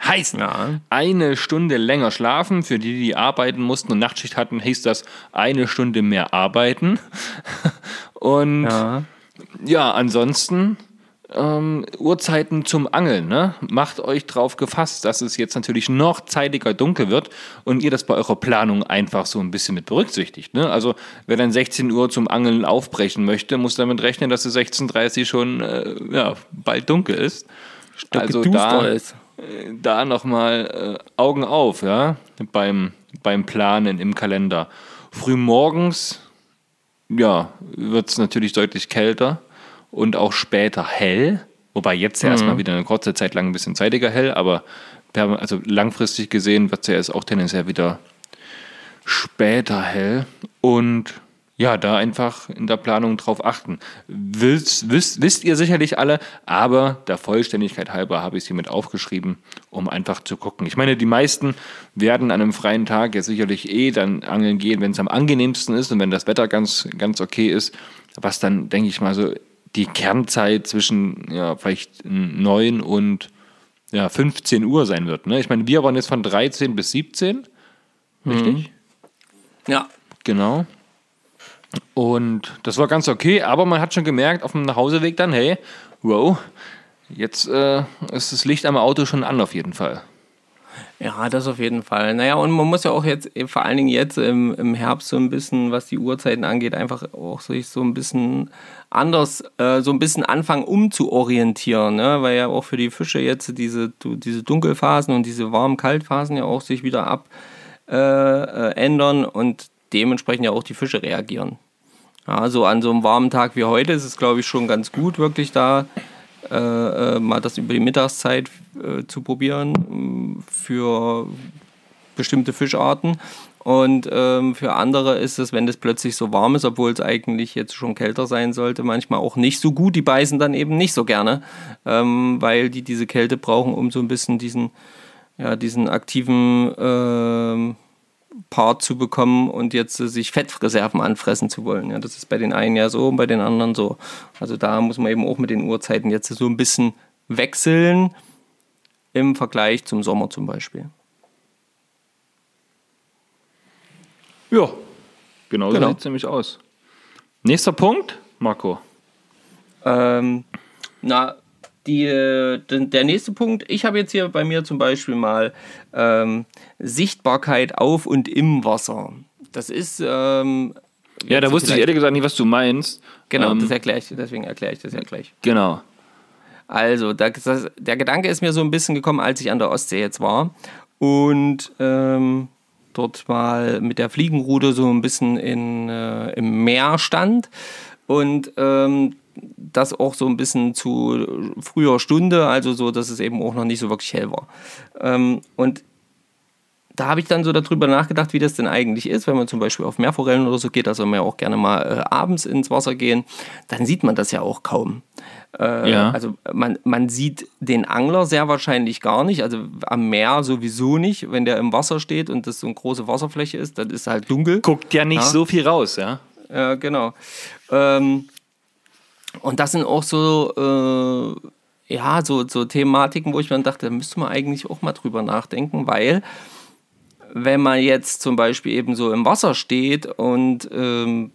Speaker 2: Heißt,
Speaker 1: Ja.
Speaker 2: eine Stunde länger schlafen. Für die, die arbeiten mussten und Nachtschicht hatten, hieß das eine Stunde mehr arbeiten. Und
Speaker 1: Ja.
Speaker 2: ja, ansonsten ähm, Uhrzeiten zum Angeln. Ne? Macht euch drauf gefasst, dass es jetzt natürlich noch zeitiger dunkel wird und ihr das bei eurer Planung einfach so ein bisschen mit berücksichtigt. Ne? Also wer dann 16 Uhr zum Angeln aufbrechen möchte, muss damit rechnen, dass es 16.30 Uhr schon äh, ja, bald dunkel ist. Also
Speaker 1: Geduster
Speaker 2: da,
Speaker 1: ist.
Speaker 2: Da nochmal äh, Augen auf, ja, beim, beim Planen im Kalender. Frühmorgens, ja, wird es natürlich deutlich kälter und auch später hell. Wobei jetzt ja erstmal wieder eine kurze Zeit lang ein bisschen zeitiger hell, aber also langfristig gesehen wird es ja jetzt auch tendenziell wieder später hell. Und ja, da einfach in der Planung drauf achten. Wisst, wisst, wisst ihr sicherlich alle, aber der Vollständigkeit halber habe ich sie mit aufgeschrieben, um einfach zu gucken. Ich meine, die meisten werden an einem freien Tag ja sicherlich eh dann angeln gehen, wenn es am angenehmsten ist und wenn das Wetter ganz, ganz okay ist, was dann, denke ich mal, so die Kernzeit zwischen ja, vielleicht 9 und ja, 15 Uhr sein wird. Ne? Ich meine, wir waren jetzt von 13 bis 17, richtig?
Speaker 1: Ja.
Speaker 2: Genau. Und das war ganz okay, aber man hat schon gemerkt auf dem Nachhauseweg dann, hey, wow, jetzt äh, ist das Licht am Auto schon an auf jeden Fall.
Speaker 1: Ja, das auf jeden Fall. Naja, und man muss ja auch jetzt, eh, vor allen Dingen jetzt im, im Herbst so ein bisschen, was die Uhrzeiten angeht, einfach auch sich so ein bisschen anders, äh, so ein bisschen anfangen umzuorientieren, ne? weil ja auch für die Fische jetzt diese, diese Dunkelphasen und diese warm-kalt-Phasen ja auch sich wieder ab äh, äh, und dementsprechend ja auch die Fische reagieren. Ja, so an so einem warmen Tag wie heute ist es, glaube ich, schon ganz gut, wirklich da äh, äh, mal das über die Mittagszeit äh, zu probieren mh, für bestimmte Fischarten. Und ähm, für andere ist es, wenn das plötzlich so warm ist, obwohl es eigentlich jetzt schon kälter sein sollte, manchmal auch nicht so gut. Die beißen dann eben nicht so gerne, ähm, weil die diese Kälte brauchen, um so ein bisschen diesen, ja, diesen aktiven ähm, Part zu bekommen und jetzt äh, sich Fettreserven anfressen zu wollen. Ja, das ist bei den einen ja so und bei den anderen so. Also da muss man eben auch mit den Uhrzeiten jetzt so ein bisschen wechseln im Vergleich zum Sommer zum Beispiel.
Speaker 2: Ja, genau,
Speaker 1: Genau.
Speaker 2: so sieht es nämlich aus. Nächster Punkt, Marco.
Speaker 1: Ähm, na, die, äh, der nächste Punkt, ich habe jetzt hier bei mir zum Beispiel mal ähm, Sichtbarkeit auf und im Wasser. Das ist. Ähm,
Speaker 2: Ja, da wusste ich ehrlich gesagt nicht, was du meinst.
Speaker 1: Genau,
Speaker 2: Ähm,
Speaker 1: das erkläre ich, deswegen erkläre ich das ja gleich.
Speaker 2: genau.
Speaker 1: Also, da- das, der Gedanke ist mir so ein bisschen gekommen, als ich an der Ostsee jetzt war und ähm, dort mal mit der Fliegenrute so ein bisschen in, äh, im Meer stand und ähm, das auch so ein bisschen zu früher Stunde, also so, dass es eben auch noch nicht so wirklich hell war. Ähm, und da habe ich dann so darüber nachgedacht, wie das denn eigentlich ist, wenn man zum Beispiel auf Meerforellen oder so geht, also man ja auch gerne mal äh, abends ins Wasser gehen, dann sieht man das ja auch kaum. Äh,
Speaker 2: Ja.
Speaker 1: Also man, man sieht den Angler sehr wahrscheinlich gar nicht, also am Meer sowieso nicht, wenn der im Wasser steht und das so eine große Wasserfläche ist, dann ist halt dunkel.
Speaker 2: Guckt ja nicht
Speaker 1: Ja.
Speaker 2: so viel raus, ja?
Speaker 1: Ja, genau. Ähm, und das sind auch so, äh, ja, so, so Thematiken, wo ich mir dachte, da müsste man eigentlich auch mal drüber nachdenken, weil wenn man jetzt zum Beispiel eben so im Wasser steht und ähm,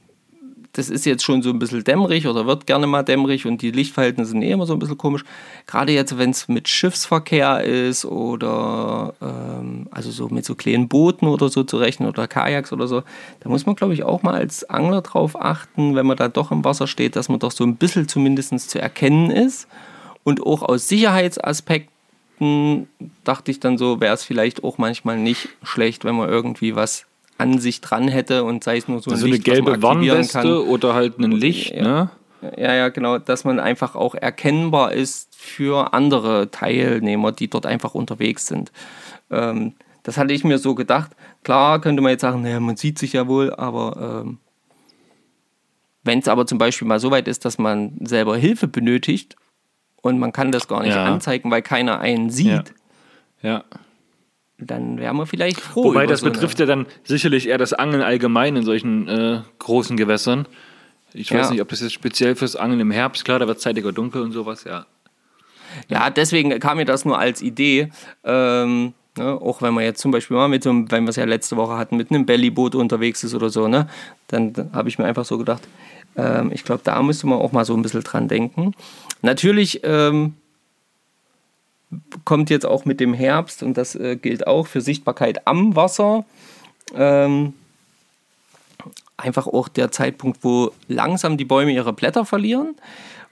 Speaker 1: das ist jetzt schon so ein bisschen dämmerig oder wird gerne mal dämmerig und die Lichtverhältnisse sind eh immer so ein bisschen komisch. Gerade jetzt, wenn es mit Schiffsverkehr ist oder ähm, also so mit so kleinen Booten oder so zu rechnen oder Kajaks oder so, da muss man, glaube ich, auch mal als Angler drauf achten, wenn man da doch im Wasser steht, dass man doch so ein bisschen zumindest zu erkennen ist. Und auch aus Sicherheitsaspekten dachte ich dann so, wäre es vielleicht auch manchmal nicht schlecht, wenn man irgendwie was an sich dran hätte und sei es nur so ein
Speaker 2: So eine
Speaker 1: Licht, man
Speaker 2: gelbe Warnweste oder halt ein Licht,
Speaker 1: Ja.
Speaker 2: ne?
Speaker 1: Ja, ja, genau, dass man einfach auch erkennbar ist für andere Teilnehmer, die dort einfach unterwegs sind. Ähm, das hatte ich mir so gedacht. Klar könnte man jetzt sagen, naja, man sieht sich ja wohl, aber ähm, wenn es aber zum Beispiel mal so weit ist, dass man selber Hilfe benötigt und man kann das gar nicht
Speaker 2: Ja.
Speaker 1: anzeigen, weil keiner einen sieht,
Speaker 2: Ja.
Speaker 1: Dann wären wir vielleicht froh.
Speaker 2: Wobei das
Speaker 1: so
Speaker 2: betrifft ja dann sicherlich eher das Angeln allgemein in solchen äh, großen Gewässern. Ich weiß
Speaker 1: Ja.
Speaker 2: nicht, ob das jetzt speziell fürs Angeln im Herbst, klar, da wird zeitiger dunkel und sowas, ja.
Speaker 1: Ja, deswegen kam mir das nur als Idee. Ähm, ne, auch wenn man jetzt zum Beispiel mal mit so einem, wenn wir es ja letzte Woche hatten, mit einem Bellyboot unterwegs ist oder so, ne, dann, dann habe ich mir einfach so gedacht, ähm, ich glaube, da müsste man auch mal so ein bisschen dran denken. Natürlich ähm, kommt jetzt auch mit dem Herbst, und das äh, gilt auch für Sichtbarkeit am Wasser, ähm, einfach auch der Zeitpunkt, wo langsam die Bäume ihre Blätter verlieren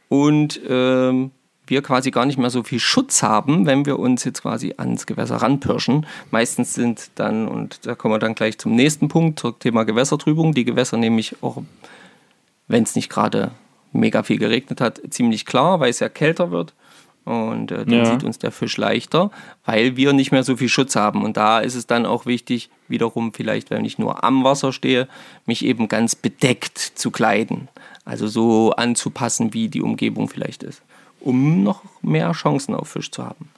Speaker 1: und ähm, wir quasi gar nicht mehr so viel Schutz haben, wenn wir uns jetzt quasi ans Gewässer ranpirschen. Meistens sind dann, und da kommen wir dann gleich zum nächsten Punkt, zum Thema Gewässertrübung, die Gewässer nämlich auch, wenn es nicht gerade mega viel geregnet hat, ziemlich klar, weil es ja kälter wird. Und äh, dann
Speaker 2: Ja.
Speaker 1: sieht uns der Fisch leichter, weil wir nicht mehr so viel Schutz haben. Und da ist es dann auch wichtig, wiederum vielleicht, wenn ich nur am Wasser stehe, mich eben ganz bedeckt zu kleiden. Also so anzupassen, wie die Umgebung vielleicht ist, um noch mehr Chancen auf Fisch zu haben.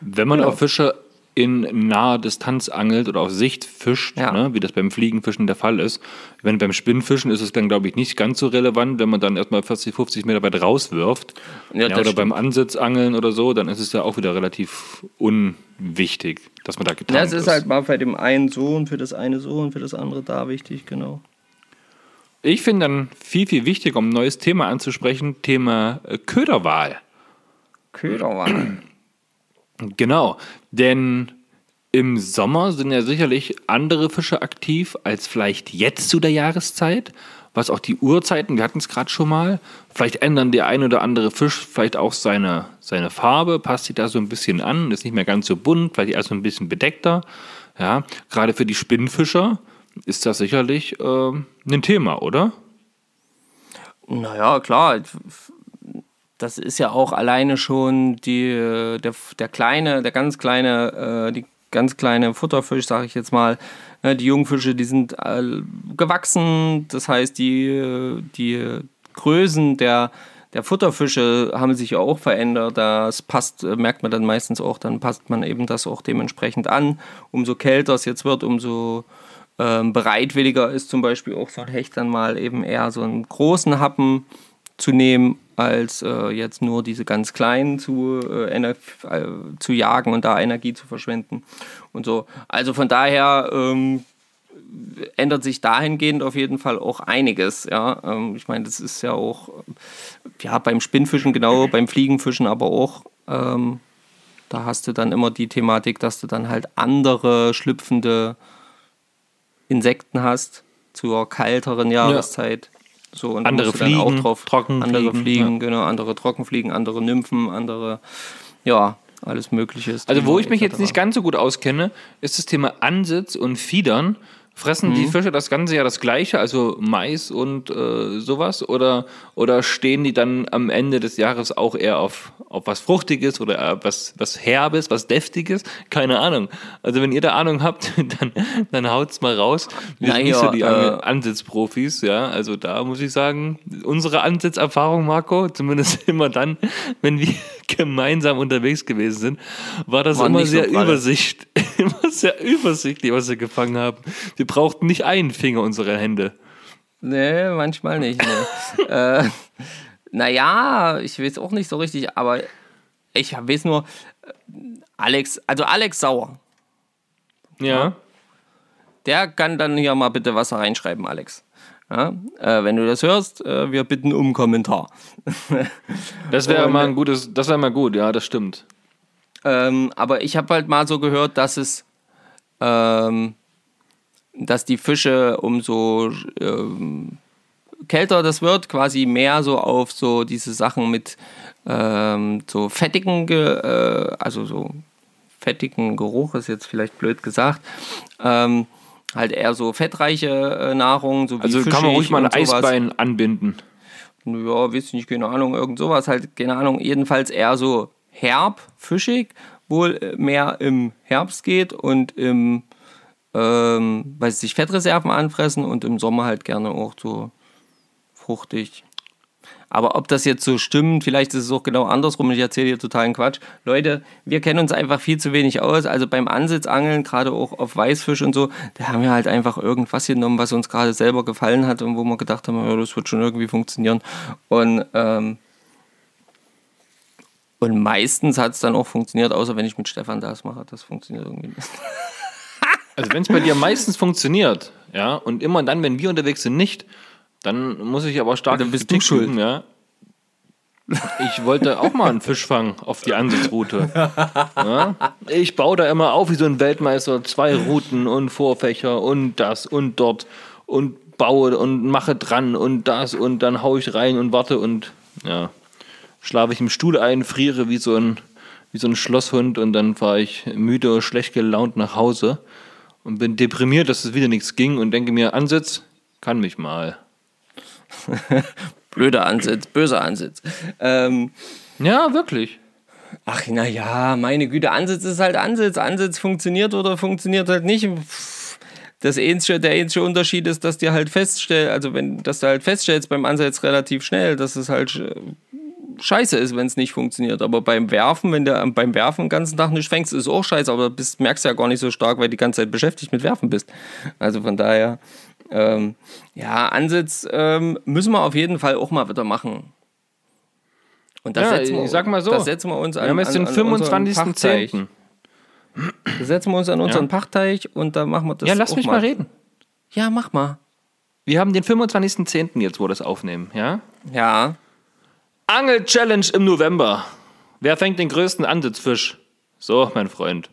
Speaker 2: Wenn man
Speaker 1: Ja.
Speaker 2: auf Fische in naher Distanz angelt oder auf Sicht fischt,
Speaker 1: Ja.
Speaker 2: ne, wie das beim Fliegenfischen der Fall ist, wenn beim Spinnfischen ist es dann, glaube ich, nicht ganz so relevant, wenn man dann erstmal 40, 50 Meter weit rauswirft.
Speaker 1: Ja,
Speaker 2: Ja,
Speaker 1: das
Speaker 2: oder beim
Speaker 1: stimmt.
Speaker 2: Ansitzangeln oder so, dann ist es ja auch wieder relativ unwichtig, dass man da getan
Speaker 1: Ja, es ist halt mal bei dem einen so und für das eine so und für das andere da wichtig, genau.
Speaker 2: Ich finde dann viel, viel wichtiger, um ein neues Thema anzusprechen, Thema äh, Köderwahl.
Speaker 1: Köderwahl.
Speaker 2: Genau, denn im Sommer sind ja sicherlich andere Fische aktiv als vielleicht jetzt zu der Jahreszeit, was auch die Uhrzeiten, wir hatten es gerade schon mal, vielleicht ändern der ein oder andere Fisch vielleicht auch seine, seine Farbe, passt sich da so ein bisschen an, ist nicht mehr ganz so bunt, vielleicht eher so ein bisschen bedeckter. Ja, gerade für die Spinnfischer ist das sicherlich äh, ein Thema, oder?
Speaker 1: Naja, klar. Das ist ja auch alleine schon die, der, der kleine, der ganz kleine, äh, die ganz kleine Futterfisch, sage ich jetzt mal. Ne, Die Jungfische, die sind äh, gewachsen. Das heißt, die, äh, die Größen der, der Futterfische haben sich ja auch verändert. Das passt, äh, merkt man dann meistens auch, dann passt man eben das auch dementsprechend an. Umso kälter es jetzt wird, umso ähm, bereitwilliger ist zum Beispiel auch so ein Hecht dann mal eben eher so einen großen Happen zu nehmen, als äh, jetzt nur diese ganz kleinen zu, äh, äh, zu jagen und da Energie zu verschwenden und so. Also von daher ähm, ändert sich dahingehend auf jeden Fall auch einiges. Ja, ähm, ich meine, das ist ja auch ja beim Spinnfischen genau, beim Fliegenfischen aber auch. Ähm, da hast du dann immer die Thematik, dass du dann halt andere schlüpfende Insekten hast zur kalteren Jahreszeit. So,
Speaker 2: Andere Fliegen,
Speaker 1: auch drauf, andere Fliegen, genau, andere Trockenfliegen, andere Nymphen, andere, ja, alles Mögliche.
Speaker 2: Also, wo ich mich jetzt nicht ganz so gut auskenne, ist das Thema Ansitz und Fiedern. Fressen die Fische das ganze Jahr das Gleiche, also Mais und äh, sowas? Oder, oder stehen die dann am Ende des Jahres auch eher auf, auf was Fruchtiges oder eher was, was Herbes, was Deftiges? Keine Ahnung. Also, wenn ihr da Ahnung habt, dann, dann haut's mal raus. Wir sind nicht
Speaker 1: ja,
Speaker 2: so die
Speaker 1: äh,
Speaker 2: Ansitzprofis, ja. Also, da muss ich sagen, unsere Ansitzerfahrung, Marco, zumindest immer dann, wenn wir gemeinsam unterwegs gewesen sind, war das immer
Speaker 1: so
Speaker 2: sehr
Speaker 1: pralle.
Speaker 2: Übersicht, immer sehr übersichtlich, was wir gefangen haben. Wir brauchten nicht einen Finger unserer Hände.
Speaker 1: Nee, manchmal nicht. Nee. äh, naja, ich weiß auch nicht so richtig, aber ich weiß nur, äh, Alex, also Alex Sauer,
Speaker 2: Ja.
Speaker 1: der kann dann hier mal bitte was reinschreiben, Alex. Ja, äh, wenn du das hörst, äh, wir bitten um einen Kommentar.
Speaker 2: Das wäre mal ein gutes, das wäre mal gut, ja, das stimmt.
Speaker 1: Ähm, aber ich habe halt mal so gehört, dass es, ähm, dass die Fische umso ähm, kälter das wird, quasi mehr so auf so diese Sachen mit ähm, so fettigen, Ge äh, also so fettigen Geruch ist jetzt vielleicht blöd gesagt, ähm, halt eher so fettreiche äh, Nahrung, so wie
Speaker 2: Also kann man ruhig mal ein. Eisbein anbinden.
Speaker 1: Ja, weiß ich nicht, keine Ahnung, irgend sowas halt, keine Ahnung, jedenfalls eher so herb, fischig, wohl äh, mehr im Herbst geht und im, ähm, weil sie sich Fettreserven anfressen und im Sommer halt gerne auch so fruchtig. Aber ob das jetzt so stimmt, vielleicht ist es auch genau andersrum. Ich erzähle hier totalen Quatsch. Leute, wir kennen uns einfach viel zu wenig aus. Also beim Ansitzangeln, gerade auch auf Weißfisch und so, da haben wir halt einfach irgendwas genommen, was uns gerade selber gefallen hat und wo wir gedacht haben, ja, das wird schon irgendwie funktionieren. Und ähm, und meistens hat es dann auch funktioniert, außer wenn ich mit Stefan das mache. Das funktioniert irgendwie nicht.
Speaker 2: Also wenn es bei dir meistens funktioniert, ja, und immer dann, wenn wir unterwegs sind, nicht, dann muss ich aber stark
Speaker 1: dann bist du schuld. Üben,
Speaker 2: ja. Ich wollte auch mal einen Fisch fangen auf die Ansitzroute. Ja? Ich baue da immer auf wie so ein Weltmeister, zwei Routen und Vorfächer und das und dort und baue und mache dran und das und dann haue ich rein und warte und ja, schlafe ich im Stuhl ein, friere wie so ein, wie so ein Schlosshund und dann fahre ich müde, schlecht gelaunt nach Hause und bin deprimiert, dass es wieder nichts ging und denke mir, Ansitz, kann mich mal.
Speaker 1: Blöder Ansitz, böser Ansitz. Ähm,
Speaker 2: ja, wirklich.
Speaker 1: Ach, na ja, meine Güte, Ansitz ist halt Ansitz. Ansitz funktioniert oder funktioniert halt nicht. Das ähnliche, der ähnliche Unterschied ist, dass dir halt feststellst, also wenn, dass du halt feststellst beim Ansatz relativ schnell, dass es halt äh, scheiße ist, wenn es nicht funktioniert. Aber beim Werfen, wenn du beim Werfen den ganzen Tag nicht fängst, ist es auch scheiße, aber bist, merkst du ja gar nicht so stark, weil du die ganze Zeit beschäftigt mit Werfen bist. Also von daher, ähm, ja, Ansitz ähm, müssen wir auf jeden Fall auch mal wieder machen.
Speaker 2: Und das ja, setzen wir, ich sag mal so,
Speaker 1: das setzen wir uns an.
Speaker 2: Wir haben jetzt den 25.10.
Speaker 1: Da setzen wir uns an unseren ja. Pachtteich und dann machen wir das.
Speaker 2: Ja, lass mich mal. mal reden.
Speaker 1: Ja, mach mal.
Speaker 2: Wir haben den 25.10. jetzt, wo wir das aufnehmen, ja?
Speaker 1: Ja.
Speaker 2: Angel-Challenge im November. Wer fängt den größten Ansitzfisch? So, mein Freund.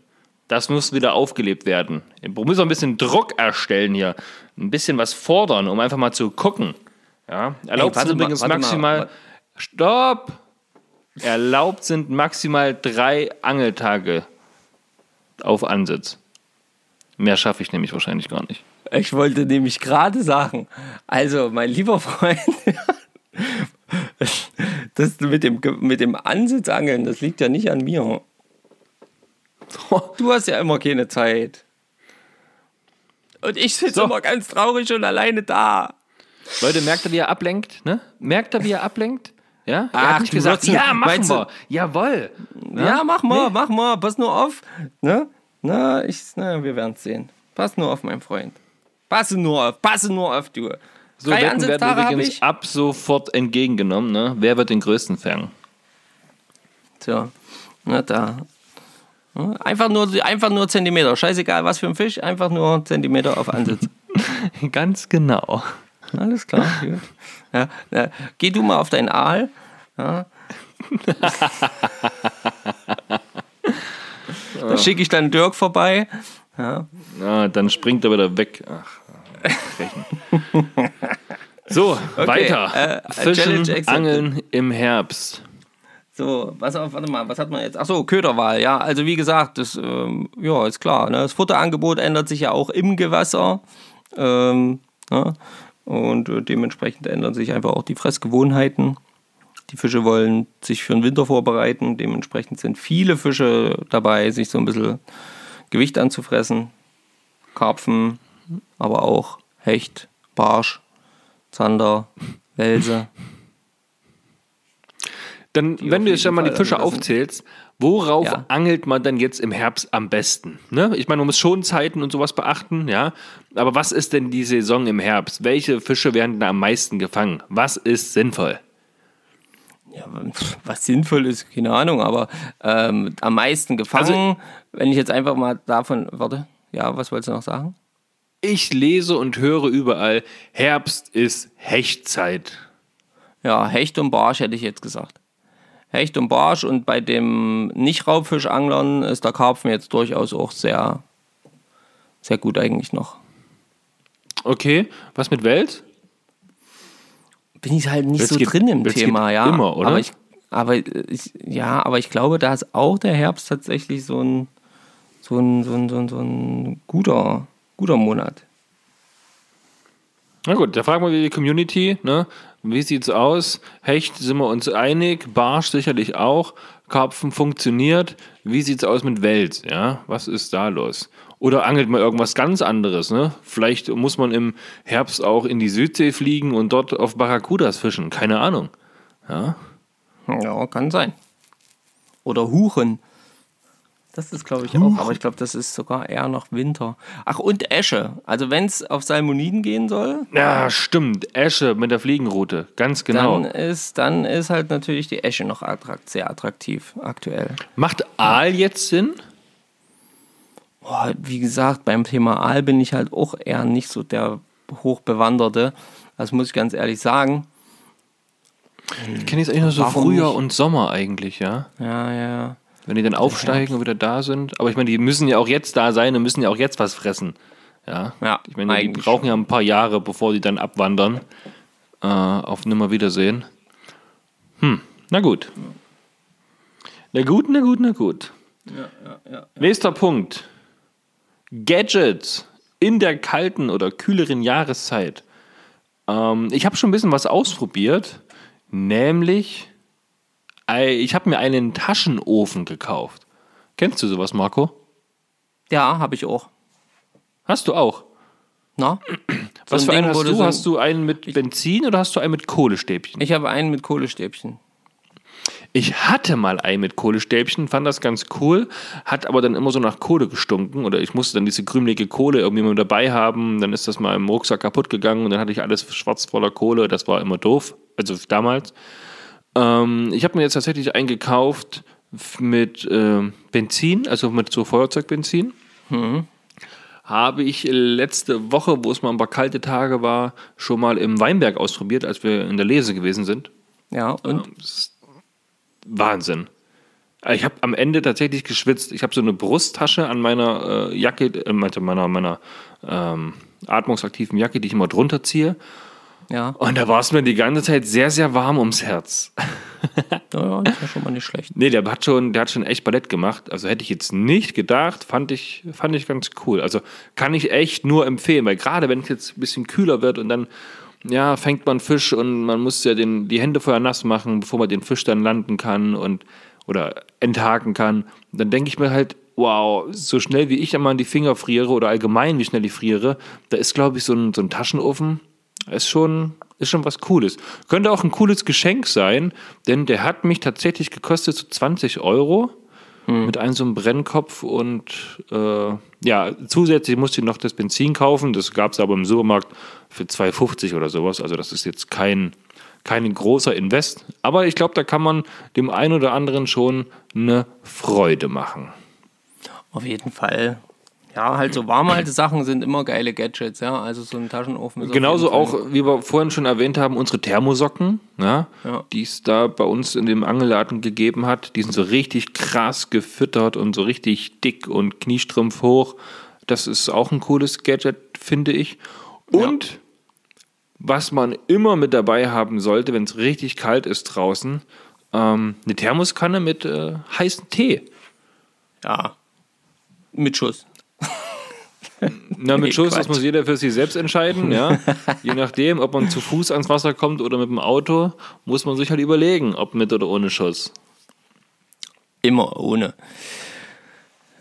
Speaker 2: Das muss wieder aufgelebt werden. Wir müssen ein bisschen Druck erstellen hier. Ein bisschen was fordern, um einfach mal zu gucken. Ja, erlaubt Ey, sind übrigens mal, maximal. Mal. Stopp! Erlaubt sind maximal drei Angeltage auf Ansitz. Mehr schaffe ich nämlich wahrscheinlich gar nicht.
Speaker 1: Ich wollte nämlich gerade sagen, also mein lieber Freund, das mit dem, mit dem Ansitzangeln, das liegt ja nicht an mir. Du hast ja immer keine Zeit. Und ich sitze so. immer ganz traurig und alleine da.
Speaker 2: Leute, merkt ihr, wie er ablenkt? Ne? Merkt ihr, wie er ablenkt? Ja?
Speaker 1: Er Ach, hat nicht gesagt,
Speaker 2: ja, machen wir. Jawoll.
Speaker 1: Ja, ja mach mal, nee. mach mal. Pass nur auf. Ne? Na, ich, na, wir werden es sehen. Pass nur auf, mein Freund. Passe nur auf, passe nur auf, du.
Speaker 2: So Drei Wetten werden übrigens ab sofort entgegengenommen. Ne? Wer wird den größten fangen?
Speaker 1: Tja, na da. Einfach nur, einfach nur Zentimeter. Scheißegal, was für ein Fisch. Einfach nur Zentimeter auf Ansitz.
Speaker 2: Ganz genau.
Speaker 1: Alles klar. Ja, ja, geh du mal auf deinen Aal. Ja. da schicke ich dann Dirk vorbei. Ja.
Speaker 2: ja. dann springt er wieder weg. Ach. so, okay, weiter. Äh, Fischen, Angeln im Herbst.
Speaker 1: So, was, warte mal, was hat man jetzt? Achso, Köderwahl, ja. Also wie gesagt, das ähm, ja, ist klar. Ne? Das Futterangebot ändert sich ja auch im Gewässer. Ähm, ne? Und äh, dementsprechend ändern sich einfach auch die Fressgewohnheiten. Die Fische wollen sich für den Winter vorbereiten. Dementsprechend sind viele Fische dabei, sich so ein bisschen Gewicht anzufressen. Karpfen, aber auch Hecht, Barsch, Zander, Welse.
Speaker 2: Dann, wenn du jetzt schon mal die Fische aufzählst, worauf ja. angelt man denn jetzt im Herbst am besten? Ne? Ich meine, man muss schon Zeiten und sowas beachten, ja. Aber was ist denn die Saison im Herbst? Welche Fische werden da am meisten gefangen? Was ist sinnvoll?
Speaker 1: Ja, was sinnvoll ist, keine Ahnung, aber ähm, am meisten gefangen, also, wenn ich jetzt einfach mal davon, warte, ja, was wolltest du noch sagen?
Speaker 2: Ich lese und höre überall, Herbst ist Hechtzeit.
Speaker 1: Ja, Hecht und Barsch hätte ich jetzt gesagt. Hecht und Barsch und bei dem Nicht-Raubfischanglern ist der Karpfen jetzt durchaus auch sehr, sehr gut eigentlich noch.
Speaker 2: Okay, was mit Welt?
Speaker 1: Bin ich halt nicht Wels so geht, drin im Wels Thema, ja.
Speaker 2: Immer, oder?
Speaker 1: Aber ich, aber ich, ja, aber ich glaube, da ist auch der Herbst tatsächlich so ein, so ein, so ein, so ein, so ein guter, guter Monat.
Speaker 2: Na gut, da fragen wir die Community, ne? Wie sieht's aus? Hecht sind wir uns einig, Barsch sicherlich auch, Karpfen funktioniert. Wie sieht's aus mit Wels? Ja, was ist da los? Oder angelt man irgendwas ganz anderes, ne? Vielleicht muss man im Herbst auch in die Südsee fliegen und dort auf Barracudas fischen, keine Ahnung. Ja.
Speaker 1: Ja, kann sein. Oder Huchen. Das ist, glaube ich, auch. Aber ich glaube, das ist sogar eher noch Winter. Ach, und Esche. Also, wenn es auf Salmoniden gehen soll,
Speaker 2: Ja, stimmt. Esche mit der Fliegenroute. Ganz genau.
Speaker 1: dann, ist, dann ist halt natürlich die Esche noch attrakt, sehr attraktiv aktuell.
Speaker 2: Macht Aal jetzt Sinn?
Speaker 1: Boah, wie gesagt, beim Thema Aal bin ich halt auch eher nicht so der Hochbewanderte. Das muss ich ganz ehrlich sagen.
Speaker 2: Ich kenne jetzt eigentlich nur so
Speaker 1: Warum
Speaker 2: Frühjahr
Speaker 1: nicht?
Speaker 2: und Sommer eigentlich, ja.
Speaker 1: Ja, ja.
Speaker 2: Wenn die dann aufsteigen und wieder da sind. Aber ich meine, die müssen ja auch jetzt da sein und müssen ja auch jetzt was fressen. Ja.
Speaker 1: Ja,
Speaker 2: Ich meine, die brauchen ja ein paar Jahre, bevor die dann abwandern. Äh, auf Nimmerwiedersehen. Hm, na gut. Na gut, na gut, na gut. Nächster Punkt. Gadgets in der kalten oder kühleren Jahreszeit. Ähm, ich habe schon ein bisschen was ausprobiert, nämlich ich habe mir einen Taschenofen gekauft. Kennst du sowas, Marco?
Speaker 1: Ja, habe ich auch.
Speaker 2: Hast du auch?
Speaker 1: Na?
Speaker 2: Was
Speaker 1: So
Speaker 2: für
Speaker 1: ein
Speaker 2: einen
Speaker 1: Ding,
Speaker 2: hast du?
Speaker 1: so
Speaker 2: hast du einen mit Benzin oder hast du einen mit Kohlestäbchen?
Speaker 1: Ich habe einen mit Kohlestäbchen.
Speaker 2: Ich hatte mal einen mit Kohlestäbchen, fand das ganz cool, hat aber dann immer so nach Kohle gestunken oder ich musste dann diese krümelige Kohle irgendwie mal dabei haben, dann ist das mal im Rucksack kaputt gegangen und dann hatte ich alles schwarz voller Kohle, das war immer doof, also damals. Ähm, ich habe mir jetzt tatsächlich einen gekauft mit äh, Benzin, also mit so Feuerzeugbenzin. Habe ich letzte Woche, wo es mal ein paar kalte Tage war, schon mal im Weinberg ausprobiert, als wir in der Lese gewesen sind.
Speaker 1: Ja, und
Speaker 2: Wahnsinn. Ich habe am Ende tatsächlich geschwitzt. Ich habe so eine Brusttasche an meiner äh, Jacke, äh, meiner, meiner ähm, atmungsaktiven Jacke, die ich immer drunter ziehe.
Speaker 1: Ja,
Speaker 2: Und da war es mir die ganze Zeit sehr, sehr warm ums Herz.
Speaker 1: ja, ist ja schon mal nicht schlecht.
Speaker 2: Nee, der hat schon, der hat schon echt Ballett gemacht. Also hätte ich jetzt nicht gedacht, fand ich, fand ich ganz cool. Also kann ich echt nur empfehlen, weil gerade wenn es jetzt ein bisschen kühler wird und dann ja, fängt man Fisch und man muss ja den, die Hände vorher nass machen, bevor man den Fisch dann landen kann und oder enthaken kann. Dann denke ich mir halt, wow, so schnell wie ich an die Finger friere oder allgemein wie schnell ich friere, da ist, glaube ich, so ein, so ein Taschenofen, ist schon, ist schon was Cooles. Könnte auch ein cooles Geschenk sein, denn der hat mich tatsächlich gekostet so 20 Euro mit einem so einem Brennkopf und äh, ja, zusätzlich musste ich noch das Benzin kaufen. Das gab es aber im Supermarkt für 2,50 oder sowas. Also das ist jetzt kein, kein großer Invest. Aber ich glaube, da kann man dem einen oder anderen schon eine Freude machen.
Speaker 1: Auf jeden Fall. Ja, halt so warmhalte Sachen sind immer geile Gadgets, ja. Also so ein Taschenofen ist
Speaker 2: Genauso auch, wie wir vorhin schon erwähnt haben, unsere Thermosocken, ja,
Speaker 1: Ja.
Speaker 2: die es da bei uns in dem Angelladen gegeben hat. Die sind so richtig krass gefüttert und so richtig dick und kniestrümpf hoch. Das ist auch ein cooles Gadget, finde ich. Und was man immer mit dabei haben sollte, wenn es richtig kalt ist draußen, ähm, eine Thermoskanne mit äh, heißem Tee.
Speaker 1: Ja. Mit Schuss.
Speaker 2: Na, mit
Speaker 1: Nee,
Speaker 2: Schuss, das
Speaker 1: Quatsch.
Speaker 2: muss jeder für sich selbst entscheiden, ja. Je nachdem, ob man zu Fuß ans Wasser kommt oder mit dem Auto, muss man sich halt überlegen, ob mit oder ohne Schuss.
Speaker 1: Immer ohne.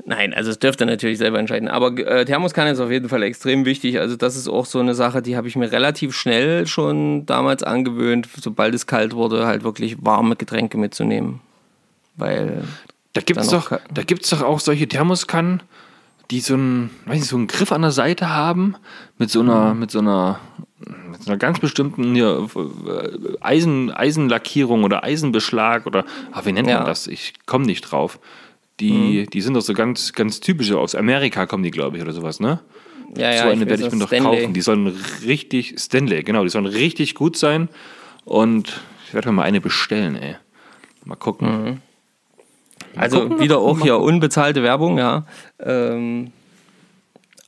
Speaker 1: Nein, also das dürft ihr natürlich selber entscheiden. Aber äh, Thermoskanne ist auf jeden Fall extrem wichtig. Also das ist auch so eine Sache, die habe ich mir relativ schnell schon damals angewöhnt, sobald es kalt wurde, halt wirklich warme Getränke mitzunehmen. Weil
Speaker 2: Da gibt es doch,
Speaker 1: ke-
Speaker 2: da gibt's doch auch solche Thermoskannen, die so einen, weiß nicht, so einen Griff an der Seite haben, mit so einer, mit so einer, mit so einer ganz bestimmten hier, Eisen, Eisenlackierung oder Eisenbeschlag oder, ah, wie nennt
Speaker 1: Ja.
Speaker 2: man das? Ich komme nicht drauf. Die, die sind doch so ganz, ganz typische, aus Amerika kommen die, glaube ich, oder sowas, ne?
Speaker 1: ja, ja,
Speaker 2: so eine werde ich mir
Speaker 1: Stanley.
Speaker 2: kaufen. Die sollen richtig, Stanley, genau, die sollen richtig gut sein. Und ich werde mir mal eine bestellen, ey. Mal gucken.
Speaker 1: Also wieder auch hier unbezahlte Werbung, ja. Ähm,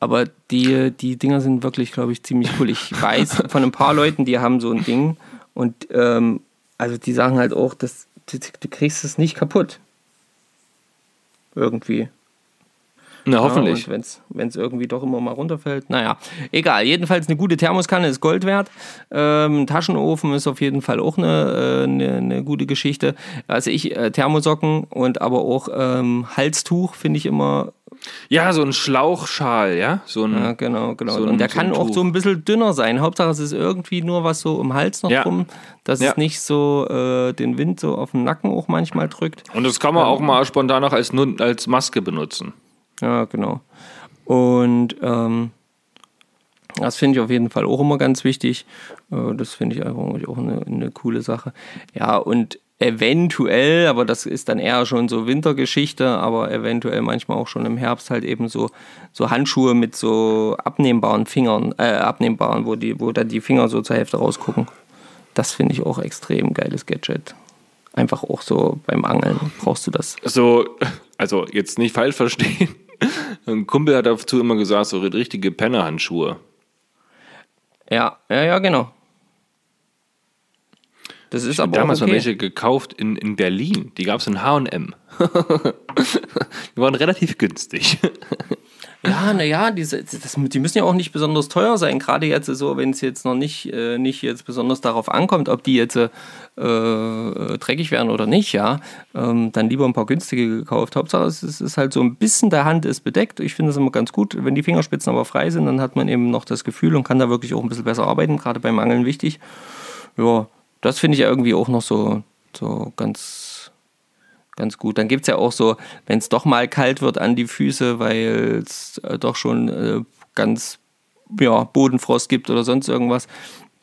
Speaker 1: aber die, die Dinger sind wirklich, glaube ich, ziemlich cool. Ich weiß von ein paar Leuten, die haben so ein Ding und ähm, also die sagen halt auch, dass du, du kriegst es nicht kaputt. Irgendwie.
Speaker 2: Na,
Speaker 1: Ja,
Speaker 2: hoffentlich.
Speaker 1: und wenn es irgendwie doch immer mal runterfällt. Naja, egal. Jedenfalls eine gute Thermoskanne ist Gold wert. Ähm, Taschenofen ist auf jeden Fall auch eine, äh, eine, eine gute Geschichte. Also ich, äh, Thermosocken und aber auch ähm, Halstuch finde ich immer
Speaker 2: Ja, so ein Schlauchschal, ja? So ein,
Speaker 1: Ja, genau, genau.
Speaker 2: so ein-
Speaker 1: und der
Speaker 2: so
Speaker 1: kann auch so ein bisschen dünner sein. Hauptsache, es ist irgendwie nur was so um den Hals noch
Speaker 2: Ja.
Speaker 1: drum, dass
Speaker 2: Ja.
Speaker 1: es nicht so äh, den Wind so auf den Nacken auch manchmal drückt.
Speaker 2: Und das kann man auch mal spontan auch als, als Maske benutzen.
Speaker 1: Ja, genau. Und ähm, das finde ich auf jeden Fall auch immer ganz wichtig. Äh, das finde ich einfach auch eine, eine coole Sache. Ja, und eventuell, aber das ist dann eher schon so Wintergeschichte, aber eventuell manchmal auch schon im Herbst halt eben so, so Handschuhe mit so abnehmbaren Fingern, äh, abnehmbaren, wo, die, wo dann die Finger so zur Hälfte rausgucken. Das finde ich auch extrem geiles Gadget. Einfach auch so beim Angeln brauchst du das.
Speaker 2: So, also jetzt nicht falsch verstehen. Ein Kumpel hat dazu immer gesagt, so richtige Pennerhandschuhe.
Speaker 1: Ja, ja, ja, genau. Das ist
Speaker 2: Ich
Speaker 1: aber
Speaker 2: damals mal
Speaker 1: okay.
Speaker 2: welche gekauft in, in Berlin. Die gab es in H&M. Die waren relativ günstig.
Speaker 1: Ja, naja, diese, das, die müssen ja auch nicht besonders teuer sein. Gerade jetzt so, wenn es jetzt noch nicht, äh, nicht jetzt besonders darauf ankommt, ob die jetzt äh, äh, dreckig werden oder nicht, ja, ähm, dann lieber ein paar günstige gekauft. Hauptsache, es ist, halt so ein bisschen der Hand ist bedeckt. Ich finde es immer ganz gut. Wenn die Fingerspitzen aber frei sind, dann hat man eben noch das Gefühl und kann da wirklich auch ein bisschen besser arbeiten. Gerade beim Angeln wichtig. Ja, das finde ich ja irgendwie auch noch so, so ganz ganz gut. Dann gibt es ja auch so, wenn es doch mal kalt wird an die Füße, weil es äh, doch schon äh, ganz ja, Bodenfrost gibt oder sonst irgendwas,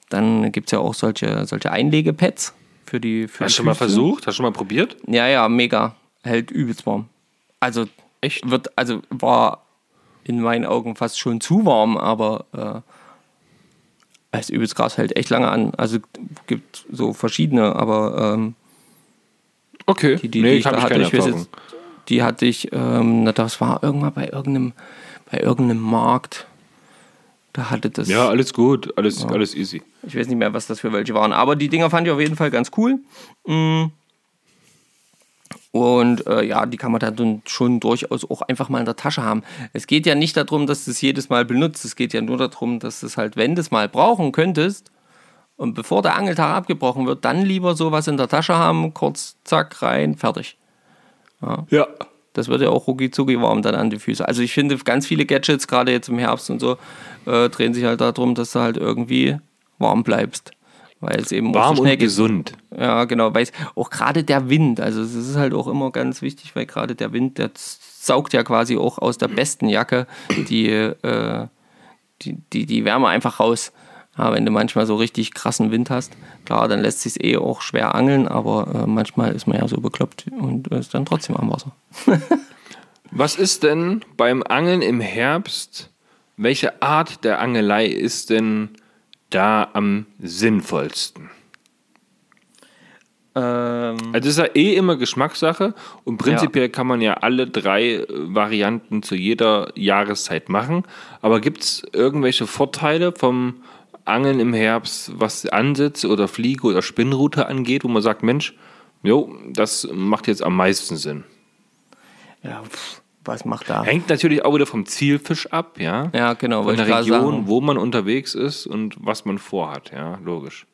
Speaker 1: dann gibt es ja auch solche, solche Einlegepads für die für
Speaker 2: Hast du schon mal
Speaker 1: Füße.
Speaker 2: versucht? Hast du schon mal probiert?
Speaker 1: Ja, ja, mega. Hält übelst warm. Also
Speaker 2: Echt?
Speaker 1: wird, also war in meinen Augen fast schon zu warm, aber äh, übelst krass, hält echt lange an. Also gibt so verschiedene, aber ähm,
Speaker 2: Okay.
Speaker 1: die, die,
Speaker 2: nee,
Speaker 1: die
Speaker 2: ich habe
Speaker 1: da hatte, ich weiß jetzt, die hatte ich, ähm, na, das war irgendwann bei irgendeinem, bei irgendeinem Markt. Da hatte das,
Speaker 2: Ja, alles gut. Alles, alles easy.
Speaker 1: ich weiß nicht mehr, was das für welche waren, aber die Dinger fand ich auf jeden Fall ganz cool. Mm. Und äh, ja, die kann man dann schon durchaus auch einfach mal in der Tasche haben. Es geht ja nicht darum, dass du es jedes Mal benutzt. Es geht ja nur darum, dass du es halt, wenn du es mal brauchen könntest, und bevor der Angeltag abgebrochen wird, dann lieber sowas in der Tasche haben, kurz, zack, rein, fertig.
Speaker 2: Ja.
Speaker 1: Das wird ja auch rucki warm dann an die Füße. Also ich finde, ganz viele Gadgets, gerade jetzt im Herbst und so, äh, drehen sich halt darum, dass du halt irgendwie warm bleibst. Weil es eben
Speaker 2: Warm
Speaker 1: so schnell
Speaker 2: und
Speaker 1: geht.
Speaker 2: gesund.
Speaker 1: Ja, genau. Weil auch gerade der Wind, also es ist halt auch immer ganz wichtig, weil gerade der Wind, der saugt ja quasi auch aus der besten Jacke die, äh, die, die, die Wärme einfach raus. Ja, wenn du manchmal so richtig krassen Wind hast, klar, dann lässt sich eh auch schwer angeln, aber äh, manchmal ist man ja so bekloppt und ist dann trotzdem am Wasser.
Speaker 2: Was ist denn beim Angeln im Herbst, welche Art der Angelei ist denn da am sinnvollsten?
Speaker 1: Ähm,
Speaker 2: Also das ist ja eh immer Geschmackssache und prinzipiell kann man ja alle drei äh, Varianten zu jeder Jahreszeit machen. Aber gibt es irgendwelche Vorteile vom Angeln im Herbst, was Ansitz oder Fliege oder Spinnrute angeht, wo man sagt, Mensch, jo, das macht jetzt am meisten Sinn.
Speaker 1: ja, pff, was macht da?
Speaker 2: Hängt natürlich auch wieder vom Zielfisch ab, ja.
Speaker 1: Ja, genau,
Speaker 2: Von der Region,
Speaker 1: sagen.
Speaker 2: wo man unterwegs ist und was man vorhat, ja, logisch.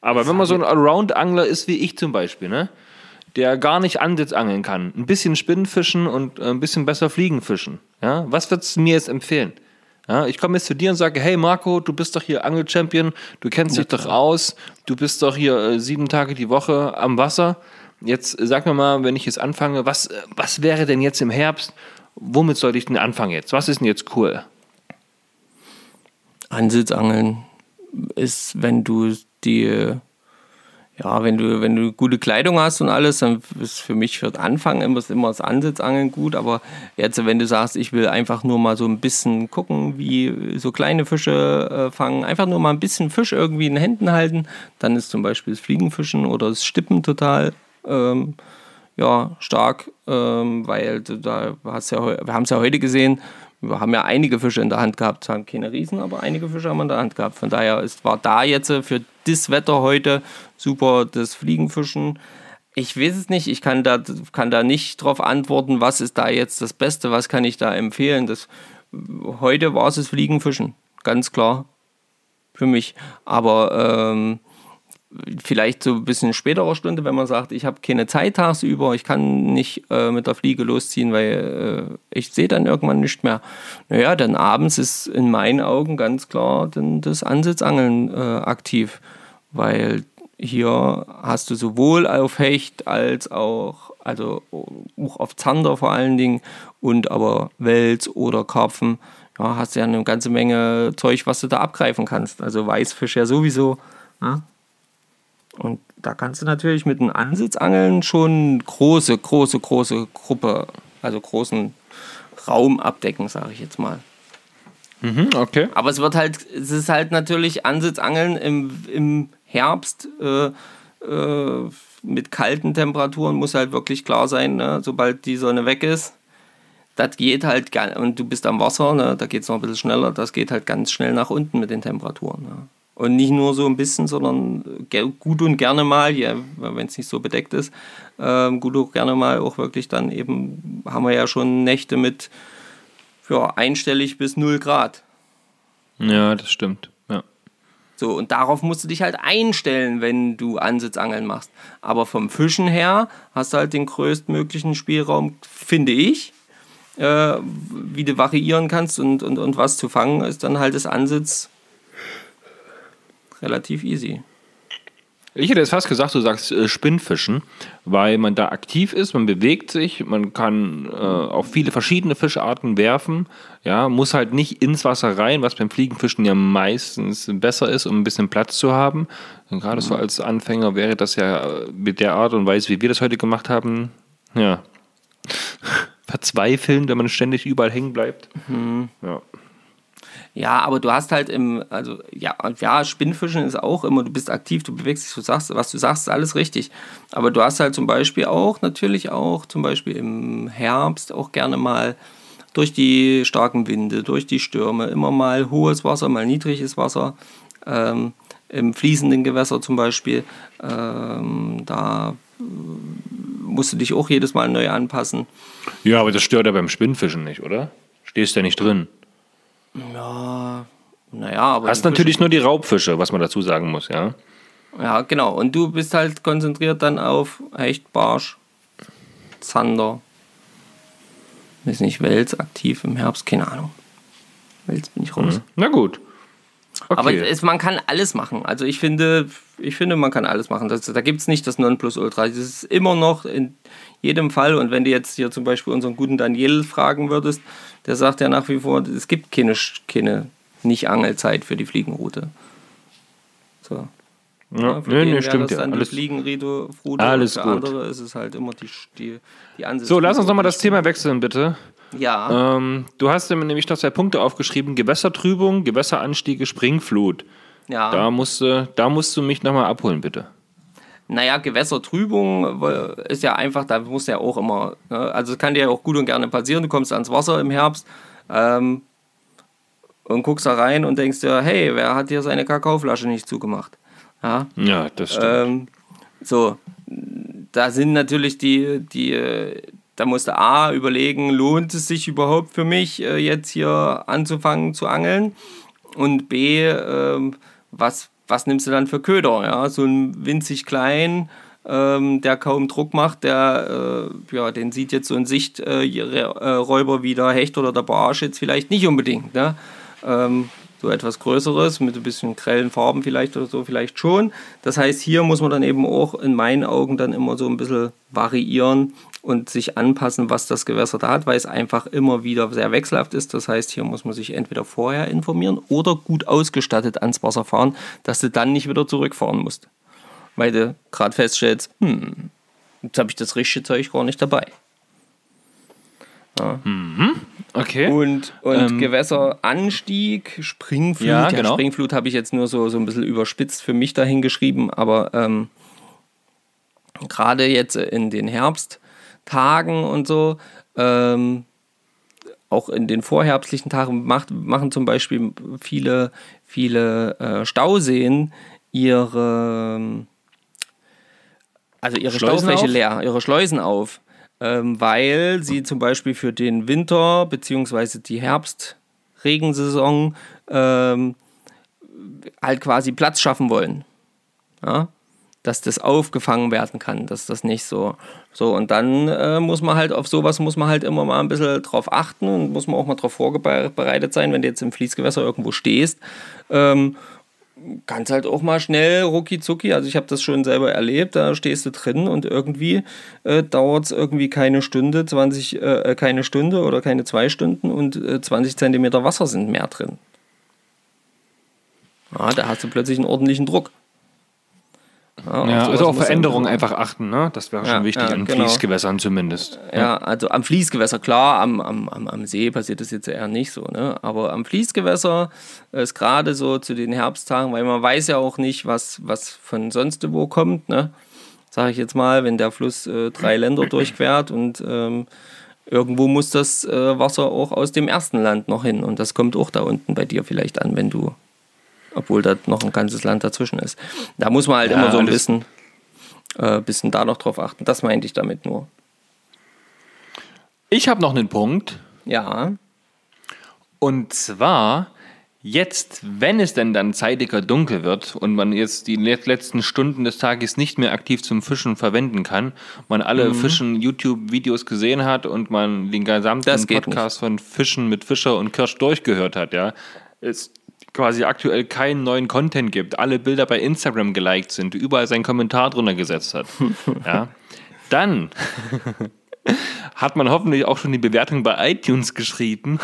Speaker 2: Aber wenn man so ein Allround-Angler ist wie ich zum Beispiel, ne, der gar nicht Ansitz angeln kann, ein bisschen Spinnenfischen und äh, ein bisschen besser Fliegen fischen, ja, was würdest du mir jetzt empfehlen? Ja, ich komme jetzt zu dir und sage, hey Marco, du bist doch hier Angel-Champion, du kennst dich doch aus, du bist doch hier äh, sieben Tage die Woche am Wasser. Jetzt äh, sag mir mal, wenn ich jetzt anfange, was, äh, was wäre denn jetzt im Herbst? Womit sollte ich denn anfangen jetzt? Was ist denn jetzt cool?
Speaker 1: Ansitzangeln ist, wenn du die, ja, wenn du, wenn du gute Kleidung hast und alles, dann ist für mich für den Anfang immer, immer das Ansitzangeln gut. Aber jetzt, wenn du sagst, ich will einfach nur mal so ein bisschen gucken, wie so kleine Fische äh, fangen, einfach nur mal ein bisschen Fisch irgendwie in den Händen halten, dann ist zum Beispiel das Fliegenfischen oder das Stippen total ähm, ja, stark, ähm, weil da hast ja, wir haben es ja heute gesehen, wir haben ja einige Fische in der Hand gehabt, zwar keine Riesen, aber einige Fische haben wir in der Hand gehabt. Von daher ist, war da jetzt äh, für das Wetter heute super das Fliegenfischen. Ich weiß es nicht, ich kann da, kann da nicht drauf antworten, was ist da jetzt das Beste, was kann ich da empfehlen. Das, heute war es das Fliegenfischen, ganz klar für mich. Aber ähm, vielleicht so ein bisschen späterer Stunde, wenn man sagt, ich habe keine Zeit tagsüber, ich kann nicht äh, mit der Fliege losziehen, weil äh, ich sehe dann irgendwann nicht mehr. Naja, dann abends ist in meinen Augen ganz klar dann das Ansitzangeln äh, aktiv, weil hier hast du sowohl auf Hecht als auch, also auch auf Zander vor allen Dingen und aber Wels oder Karpfen, ja, hast du ja eine ganze Menge Zeug, was du da abgreifen kannst. Also Weißfisch ja sowieso. Ja? Und da kannst du natürlich mit einem Ansitzangeln schon große, große, große Gruppe, also großen Raum abdecken, sage ich jetzt mal.
Speaker 2: Mhm, okay.
Speaker 1: Aber es wird halt, es ist halt natürlich Ansitzangeln im, im Herbst äh, äh, mit kalten Temperaturen muss halt wirklich klar sein, ne? sobald die Sonne weg ist. Das geht halt, und du bist am Wasser, ne? da geht es noch ein bisschen schneller, das geht halt ganz schnell nach unten mit den Temperaturen. Ne? Und nicht nur so ein bisschen, sondern gut und gerne mal, ja, wenn es nicht so bedeckt ist, äh, gut und gerne mal auch wirklich dann eben, haben wir ja schon Nächte mit ja, einstellig bis 0 Grad.
Speaker 2: Ja, das stimmt. Ja.
Speaker 1: So, und darauf musst du dich halt einstellen, wenn du Ansitzangeln machst. Aber vom Fischen her hast du halt den größtmöglichen Spielraum, finde ich. Äh, wie du variieren kannst und, und, und was zu fangen, ist dann halt das Ansitz relativ easy.
Speaker 2: Ich hätte jetzt fast gesagt, du sagst äh, Spinnfischen, weil man da aktiv ist, man bewegt sich, man kann äh, auf viele verschiedene Fischarten werfen, ja, muss halt nicht ins Wasser rein, was beim Fliegenfischen ja meistens besser ist, um ein bisschen Platz zu haben. Und gerade mhm. so als Anfänger wäre das ja äh, mit der Art und Weise, wie wir das heute gemacht haben, ja, verzweifeln, wenn man ständig überall hängen bleibt.
Speaker 1: Mhm. Ja. Ja, aber du hast halt im, also ja, ja, Spinnfischen ist auch immer, du bist aktiv, du bewegst dich, du sagst, was du sagst, ist alles richtig. Aber du hast halt zum Beispiel auch, natürlich auch, zum Beispiel im Herbst auch gerne mal durch die starken Winde, durch die Stürme, immer mal hohes Wasser, mal niedriges Wasser. Ähm, Im fließenden Gewässer zum Beispiel, ähm, da musst du dich auch jedes Mal neu anpassen.
Speaker 2: Ja, aber das stört ja beim Spinnfischen nicht, oder? Stehst ja nicht drin.
Speaker 1: Ja, naja, aber.
Speaker 2: Hast natürlich nur die Raubfische, was man dazu sagen muss, ja.
Speaker 1: Ja, genau. Und du bist halt konzentriert dann auf Hecht, Barsch, Zander. Ist nicht Wels aktiv im Herbst, keine Ahnung. Wels bin ich raus. Mhm.
Speaker 2: Na gut.
Speaker 1: Okay. Aber es, man kann alles machen. Also ich finde, ich finde, man kann alles machen. Das, da gibt es nicht das Nonplusultra. Das ist immer noch in jedem Fall. Und wenn du jetzt hier zum Beispiel unseren guten Daniel fragen würdest, der sagt ja nach wie vor, es gibt keine, keine Nicht-Angelzeit für die Fliegenroute. So.
Speaker 2: Ja, nee, nee, stimmt ja.
Speaker 1: Alles, Fliegenroute.
Speaker 2: Alles gut.
Speaker 1: andere ist es halt immer die, die, die Ansicht.
Speaker 2: So, lass uns nochmal das Thema wechseln, bitte.
Speaker 1: Ja.
Speaker 2: Ähm, du hast nämlich noch zwei Punkte aufgeschrieben: Gewässertrübung, Gewässeranstiege, Springflut.
Speaker 1: Ja.
Speaker 2: Da musst, du, da musst du mich nochmal abholen, bitte.
Speaker 1: Naja, Gewässertrübung ist ja einfach, da muss ja auch immer, ne? also es kann dir ja auch gut und gerne passieren, du kommst ans Wasser im Herbst ähm, und guckst da rein und denkst dir, hey, wer hat hier seine Kakaoflasche nicht zugemacht? Ja,
Speaker 2: ja das stimmt.
Speaker 1: Ähm, so, da sind natürlich die, die, da musst du A überlegen, lohnt es sich überhaupt für mich, äh, jetzt hier anzufangen zu angeln? Und B, äh, was was nimmst du dann für Köder? Ja? So ein winzig klein, ähm, der kaum Druck macht, der, äh, ja, den sieht jetzt so ein Sichträuber äh, wie der Hecht oder der Barsch jetzt vielleicht nicht unbedingt. Ne? Ähm, so etwas Größeres mit ein bisschen grellen Farben vielleicht oder so vielleicht schon. Das heißt, hier muss man dann eben auch in meinen Augen dann immer so ein bisschen variieren und sich anpassen, was das Gewässer da hat, weil es einfach immer wieder sehr wechselhaft ist. Das heißt, hier muss man sich entweder vorher informieren oder gut ausgestattet ans Wasser fahren, dass du dann nicht wieder zurückfahren musst. Weil du gerade feststellst, hm, jetzt habe ich das richtige Zeug gar nicht dabei.
Speaker 2: Ja. Mhm. Okay.
Speaker 1: Und, und ähm, Gewässeranstieg, Springflut.
Speaker 2: Ja, genau.
Speaker 1: ja, Springflut habe ich jetzt nur so, so ein bisschen überspitzt für mich dahingeschrieben, aber ähm, gerade jetzt in den Herbsttagen und so, ähm, auch in den vorherbstlichen Tagen macht, machen zum Beispiel viele, viele äh, Stauseen ihre, also ihre
Speaker 2: Schleusen
Speaker 1: Staufläche
Speaker 2: auf?
Speaker 1: leer, ihre Schleusen auf ähm, weil sie zum Beispiel für den Winter bzw. die Herbstregensaison ähm, halt quasi Platz schaffen wollen. Ja? Dass das aufgefangen werden kann, dass das nicht so. So, und dann äh, muss man halt auf sowas muss man halt immer mal ein bisschen drauf achten und muss man auch mal darauf vorbereitet sein, wenn du jetzt im Fließgewässer irgendwo stehst. Ähm, kannst halt auch mal schnell rucki zucki, also ich habe das schon selber erlebt, da stehst du drin und irgendwie äh, dauert es irgendwie keine Stunde, 20, äh, keine Stunde oder keine zwei Stunden und äh, 20 Zentimeter Wasser sind mehr drin. Ja, da hast du plötzlich einen ordentlichen Druck.
Speaker 2: Ja, ja also auf Veränderungen einfach achten, ne? Das wäre schon wichtig, ja, an genau. Fließgewässern zumindest.
Speaker 1: Ja, also am Fließgewässer, klar, am, am, am See passiert das jetzt eher nicht so, ne? Aber am Fließgewässer ist gerade so zu den Herbsttagen, weil man weiß ja auch nicht, was, was von sonst wo kommt, ne? Sag ich jetzt mal, wenn der Fluss äh, drei Länder durchquert und ähm, irgendwo muss das äh, Wasser auch aus dem ersten Land noch hin und das kommt auch da unten bei dir vielleicht an, wenn du obwohl da noch ein ganzes Land dazwischen ist. Da muss man halt ja, immer so ein bisschen, äh, bisschen da noch drauf achten. Das meinte ich damit nur.
Speaker 2: Ich habe noch einen Punkt.
Speaker 1: Ja.
Speaker 2: Und zwar, jetzt, wenn es denn dann zeitiger dunkel wird und man jetzt die letzten Stunden des Tages nicht mehr aktiv zum Fischen verwenden kann, man alle mhm. Fischen-YouTube-Videos gesehen hat und man den gesamten Podcast nicht. von Fischen mit Fischer und Kirsch durchgehört hat, ja, ist quasi aktuell keinen neuen Content gibt, alle Bilder bei Instagram geliked sind, überall seinen Kommentar drunter gesetzt hat, ja, dann hat man hoffentlich auch schon die Bewertung bei iTunes geschrieben.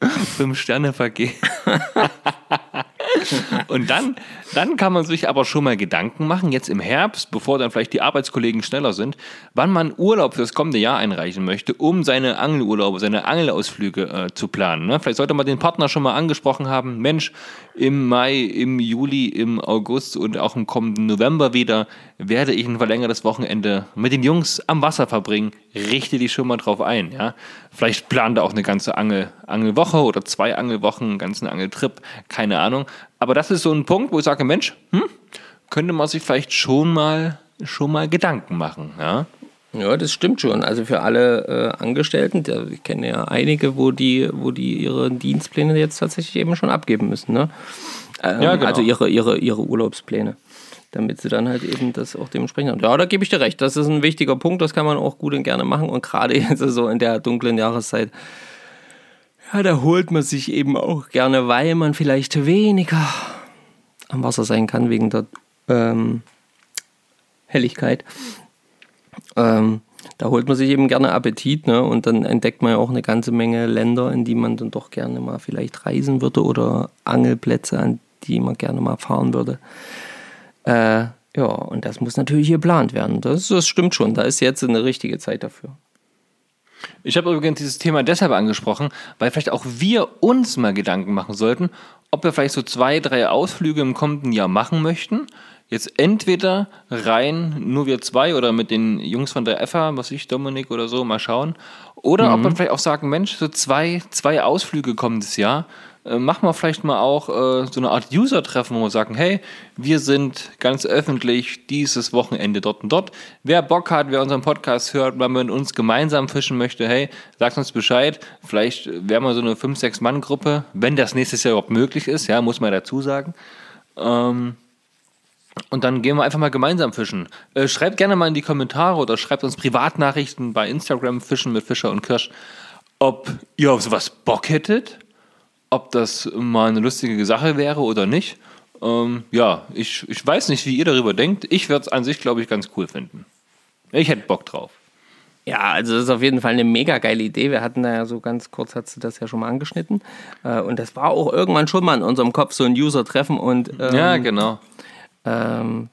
Speaker 2: Fünf Sterne vergeben. Und dann, dann kann man sich aber schon mal Gedanken machen, jetzt im Herbst, bevor dann vielleicht die Arbeitskollegen schneller sind, wann man Urlaub für das kommende Jahr einreichen möchte, um seine Angelurlaube, seine Angelausflüge äh, zu planen. Ne? Vielleicht sollte man den Partner schon mal angesprochen haben, Mensch, im Mai, im Juli, im August und auch im kommenden November wieder werde ich ein verlängertes Wochenende mit den Jungs am Wasser verbringen. Richte dich schon mal drauf ein. Ja? Vielleicht plant er auch eine ganze Angel, Angelwoche oder zwei Angelwochen, einen ganzen Angeltrip, keine Ahnung. Aber das ist so ein Punkt, wo ich sage, Mensch, hm, könnte man sich vielleicht schon mal, schon mal Gedanken machen. Ja?
Speaker 1: Ja, das stimmt schon. Also für alle äh, Angestellten, ich kenne ja einige, wo die, wo die ihre Dienstpläne jetzt tatsächlich eben schon abgeben müssen. Ne? Ähm, ja, genau. Also ihre, ihre, ihre Urlaubspläne. Damit sie dann halt eben das auch dementsprechend haben. Ja, da gebe ich dir recht. Das ist ein wichtiger Punkt, das kann man auch gut und gerne machen. Und gerade jetzt so in der dunklen Jahreszeit, ja, da holt man sich eben auch gerne, weil man vielleicht weniger am Wasser sein kann wegen der ähm, Helligkeit. Ähm, da holt man sich eben gerne Appetit ne? und dann entdeckt man ja auch eine ganze Menge Länder, in die man dann doch gerne mal vielleicht reisen würde oder Angelplätze, an die man gerne mal fahren würde. Äh, ja, und das muss natürlich geplant werden. Das, das stimmt schon. Da ist jetzt eine richtige Zeit dafür.
Speaker 2: Ich habe übrigens dieses Thema deshalb angesprochen, weil vielleicht auch wir uns mal Gedanken machen sollten, ob wir vielleicht so zwei, drei Ausflüge im kommenden Jahr machen möchten jetzt entweder rein nur wir zwei oder mit den Jungs von der FA, was ich, Dominik oder so, mal schauen. Oder mhm. ob man vielleicht auch sagen, Mensch, so zwei, zwei Ausflüge kommendes Jahr, äh, machen wir vielleicht mal auch äh, so eine Art User-Treffen, wo wir sagen, hey, wir sind ganz öffentlich dieses Wochenende dort und dort. Wer Bock hat, wer unseren Podcast hört, man mit uns gemeinsam fischen möchte, hey, sagt uns Bescheid. Vielleicht wären wir so eine 5-6-Mann-Gruppe, wenn das nächstes Jahr überhaupt möglich ist, ja, muss man dazu sagen. Ähm, und dann gehen wir einfach mal gemeinsam fischen. Äh, schreibt gerne mal in die Kommentare oder schreibt uns Privatnachrichten bei Instagram Fischen mit Fischer und Kirsch, ob ihr auf sowas Bock hättet, ob das mal eine lustige Sache wäre oder nicht. Ähm, ja, ich, ich weiß nicht, wie ihr darüber denkt. Ich würde es an sich, glaube ich, ganz cool finden. Ich hätte Bock drauf.
Speaker 1: Ja, also das ist auf jeden Fall eine mega geile Idee. Wir hatten da ja so ganz kurz, hat sie das ja schon mal angeschnitten. Äh, und das war auch irgendwann schon mal in unserem Kopf so ein User-Treffen. Und
Speaker 2: ähm, ja, genau.
Speaker 1: Ähm,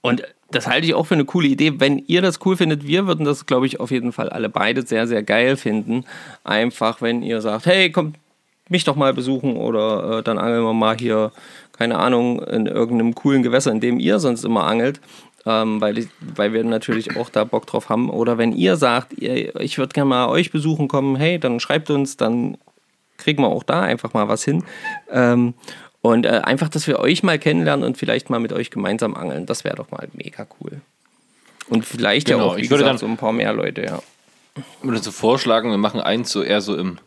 Speaker 1: und das halte ich auch für eine coole Idee. Wenn ihr das cool findet, wir würden das, glaube ich, auf jeden Fall alle beide sehr, sehr geil finden. Einfach, wenn ihr sagt, hey, kommt mich doch mal besuchen oder äh, dann angeln wir mal hier, keine Ahnung, in irgendeinem coolen Gewässer, in dem ihr sonst immer angelt. Ähm, weil, ich, weil wir natürlich auch da Bock drauf haben. Oder wenn ihr sagt, ihr, ich würde gerne mal euch besuchen kommen, hey, dann schreibt uns, dann kriegen wir auch da einfach mal was hin. Ähm, und äh, einfach, dass wir euch mal kennenlernen und vielleicht mal mit euch gemeinsam angeln. Das wäre doch mal mega cool. Und vielleicht genau, ja auch, wie ich würde gesagt, dann, so ein paar mehr Leute, ja.
Speaker 2: Ich würde so vorschlagen, wir machen eins so eher so im,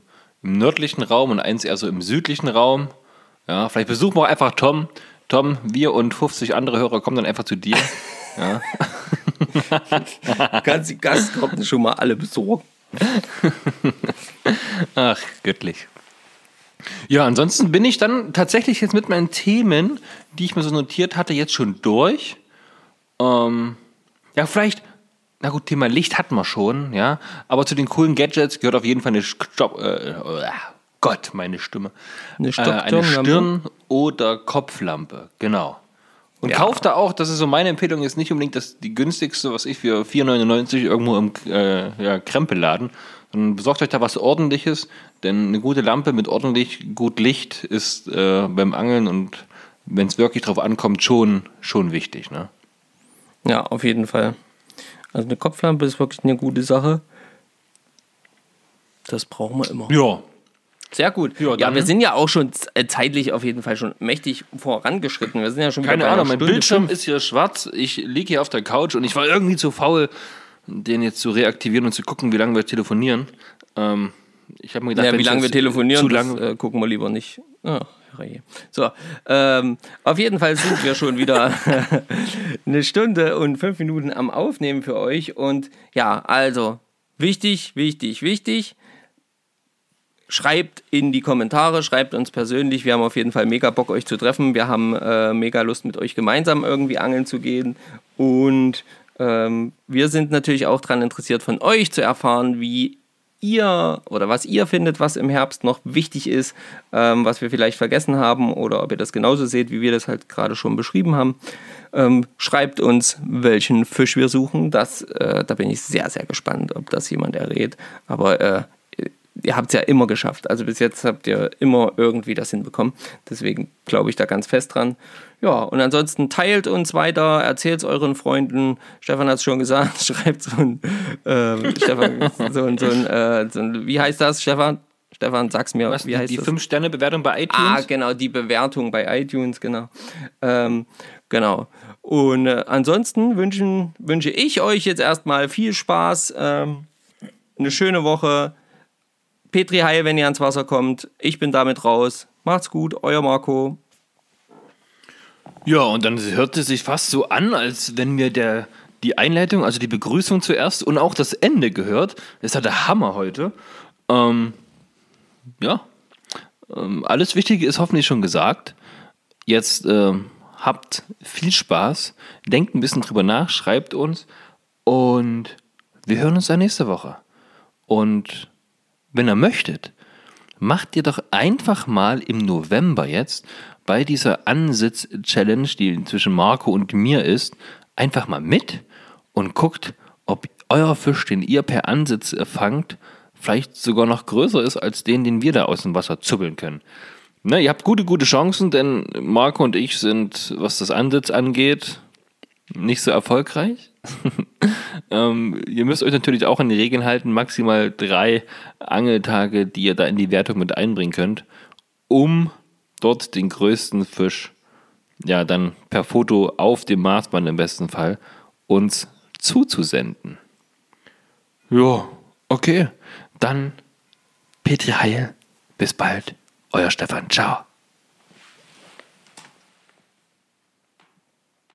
Speaker 2: im nördlichen Raum und eins eher so im südlichen Raum. Ja, vielleicht besuchen wir auch einfach Tom Tom, wir und 50 andere Hörer kommen dann einfach zu dir. Ja.
Speaker 1: Du kannst die Gastkarten schon mal alle besorgen.
Speaker 2: Ach, göttlich. Ja, ansonsten bin ich dann tatsächlich jetzt mit meinen Themen, die ich mir so notiert hatte, jetzt schon durch. Ähm, ja, vielleicht, na gut, Thema Licht hatten wir schon, ja. Aber zu den coolen Gadgets gehört auf jeden Fall eine Stopp, äh, äh, Gott, meine Stimme.
Speaker 1: Eine
Speaker 2: Äh, eine Stirn- oder Kopflampe, genau. Und
Speaker 1: Ja.
Speaker 2: kauft da auch, das ist so meine Empfehlung, ist nicht unbedingt das, die günstigste, was ich für 4,99 irgendwo im äh, ja, Krempelladen. Dann besorgt euch da was ordentliches, denn eine gute Lampe mit ordentlich gut Licht ist äh, beim Angeln und wenn es wirklich drauf ankommt, schon, schon wichtig. Ne?
Speaker 1: Ja, auf jeden Fall. Also eine Kopflampe ist wirklich eine gute Sache. Das brauchen wir immer.
Speaker 2: Ja.
Speaker 1: Sehr gut.
Speaker 2: Ja,
Speaker 1: Ja, wir sind ja auch schon äh, zeitlich auf jeden Fall schon mächtig vorangeschritten. Wir sind ja schon
Speaker 2: Keine Ahnung, mein Bildschirm
Speaker 1: fünf.
Speaker 2: ist hier schwarz. Ich liege hier auf der Couch und ich war irgendwie zu faul, den jetzt zu reaktivieren und zu gucken, wie lange wir telefonieren. Ähm, ich habe mir gedacht,
Speaker 1: Ja, wie lange wir telefonieren,
Speaker 2: zu
Speaker 1: das,
Speaker 2: lange
Speaker 1: äh, gucken wir lieber nicht. Herrje. so, ähm, auf jeden Fall sind wir schon wieder eine Stunde und fünf Minuten am Aufnehmen für euch. Und ja, also wichtig, wichtig, wichtig. Schreibt in die Kommentare, schreibt uns persönlich. Wir haben auf jeden Fall mega Bock, euch zu treffen. Wir haben äh, mega Lust, mit euch gemeinsam irgendwie angeln zu gehen. Und ähm, wir sind natürlich auch daran interessiert, von euch zu erfahren, wie ihr oder was ihr findet, was im Herbst noch wichtig ist, ähm, was wir vielleicht vergessen haben oder ob ihr das genauso seht, wie wir das halt gerade schon beschrieben haben. Ähm, schreibt uns, welchen Fisch wir suchen. Das, äh, da bin ich sehr, sehr gespannt, ob das jemand errät. Aber äh, ihr habt es ja immer geschafft. Also bis jetzt habt ihr immer irgendwie das hinbekommen. Deswegen glaube ich da ganz fest dran. Ja, und ansonsten teilt uns weiter, erzählt es euren Freunden. Stefan hat es schon gesagt, schreibt so ein, ähm, Stefan, so ein, so ein, äh, so ein, wie heißt das, Stefan? Stefan, sag's mir,
Speaker 2: Was,
Speaker 1: wie
Speaker 2: die,
Speaker 1: heißt
Speaker 2: die
Speaker 1: das?
Speaker 2: 5-Sterne-Bewertung bei iTunes?
Speaker 1: Ah, genau, die Bewertung bei iTunes, genau. Ähm, genau. Und äh, ansonsten wünschen, wünsche ich euch jetzt erstmal viel Spaß, ähm, eine schöne Woche. Petri Heil, wenn ihr ans Wasser kommt. Ich bin damit raus. Macht's gut, euer Marco.
Speaker 2: Ja, und dann hört es sich fast so an, als wenn mir der, die Einleitung, also die Begrüßung zuerst und auch das Ende gehört. Das ja der Hammer heute. Ähm, ja, ähm, alles Wichtige ist hoffentlich schon gesagt. Jetzt ähm, habt viel Spaß, denkt ein bisschen drüber nach, schreibt uns und wir hören uns dann nächste Woche. Und wenn ihr möchtet, macht ihr doch einfach mal im November jetzt bei dieser Ansitz-Challenge, die zwischen Marco und mir ist, einfach mal mit und guckt, ob euer Fisch, den ihr per Ansitz äh, fangt, vielleicht sogar noch größer ist als den, den wir da aus dem Wasser zuppeln können. Ne, ihr habt gute, gute Chancen, denn Marco und ich sind, was das Ansitz angeht, nicht so erfolgreich. ähm, ihr müsst euch natürlich auch an die Regeln halten, maximal drei Angeltage, die ihr da in die Wertung mit einbringen könnt, um dort den größten Fisch, ja, dann per Foto auf dem Maßband im besten Fall, uns zuzusenden. Ja, okay. Dann Petri Heil. Bis bald. Euer Stefan. Ciao.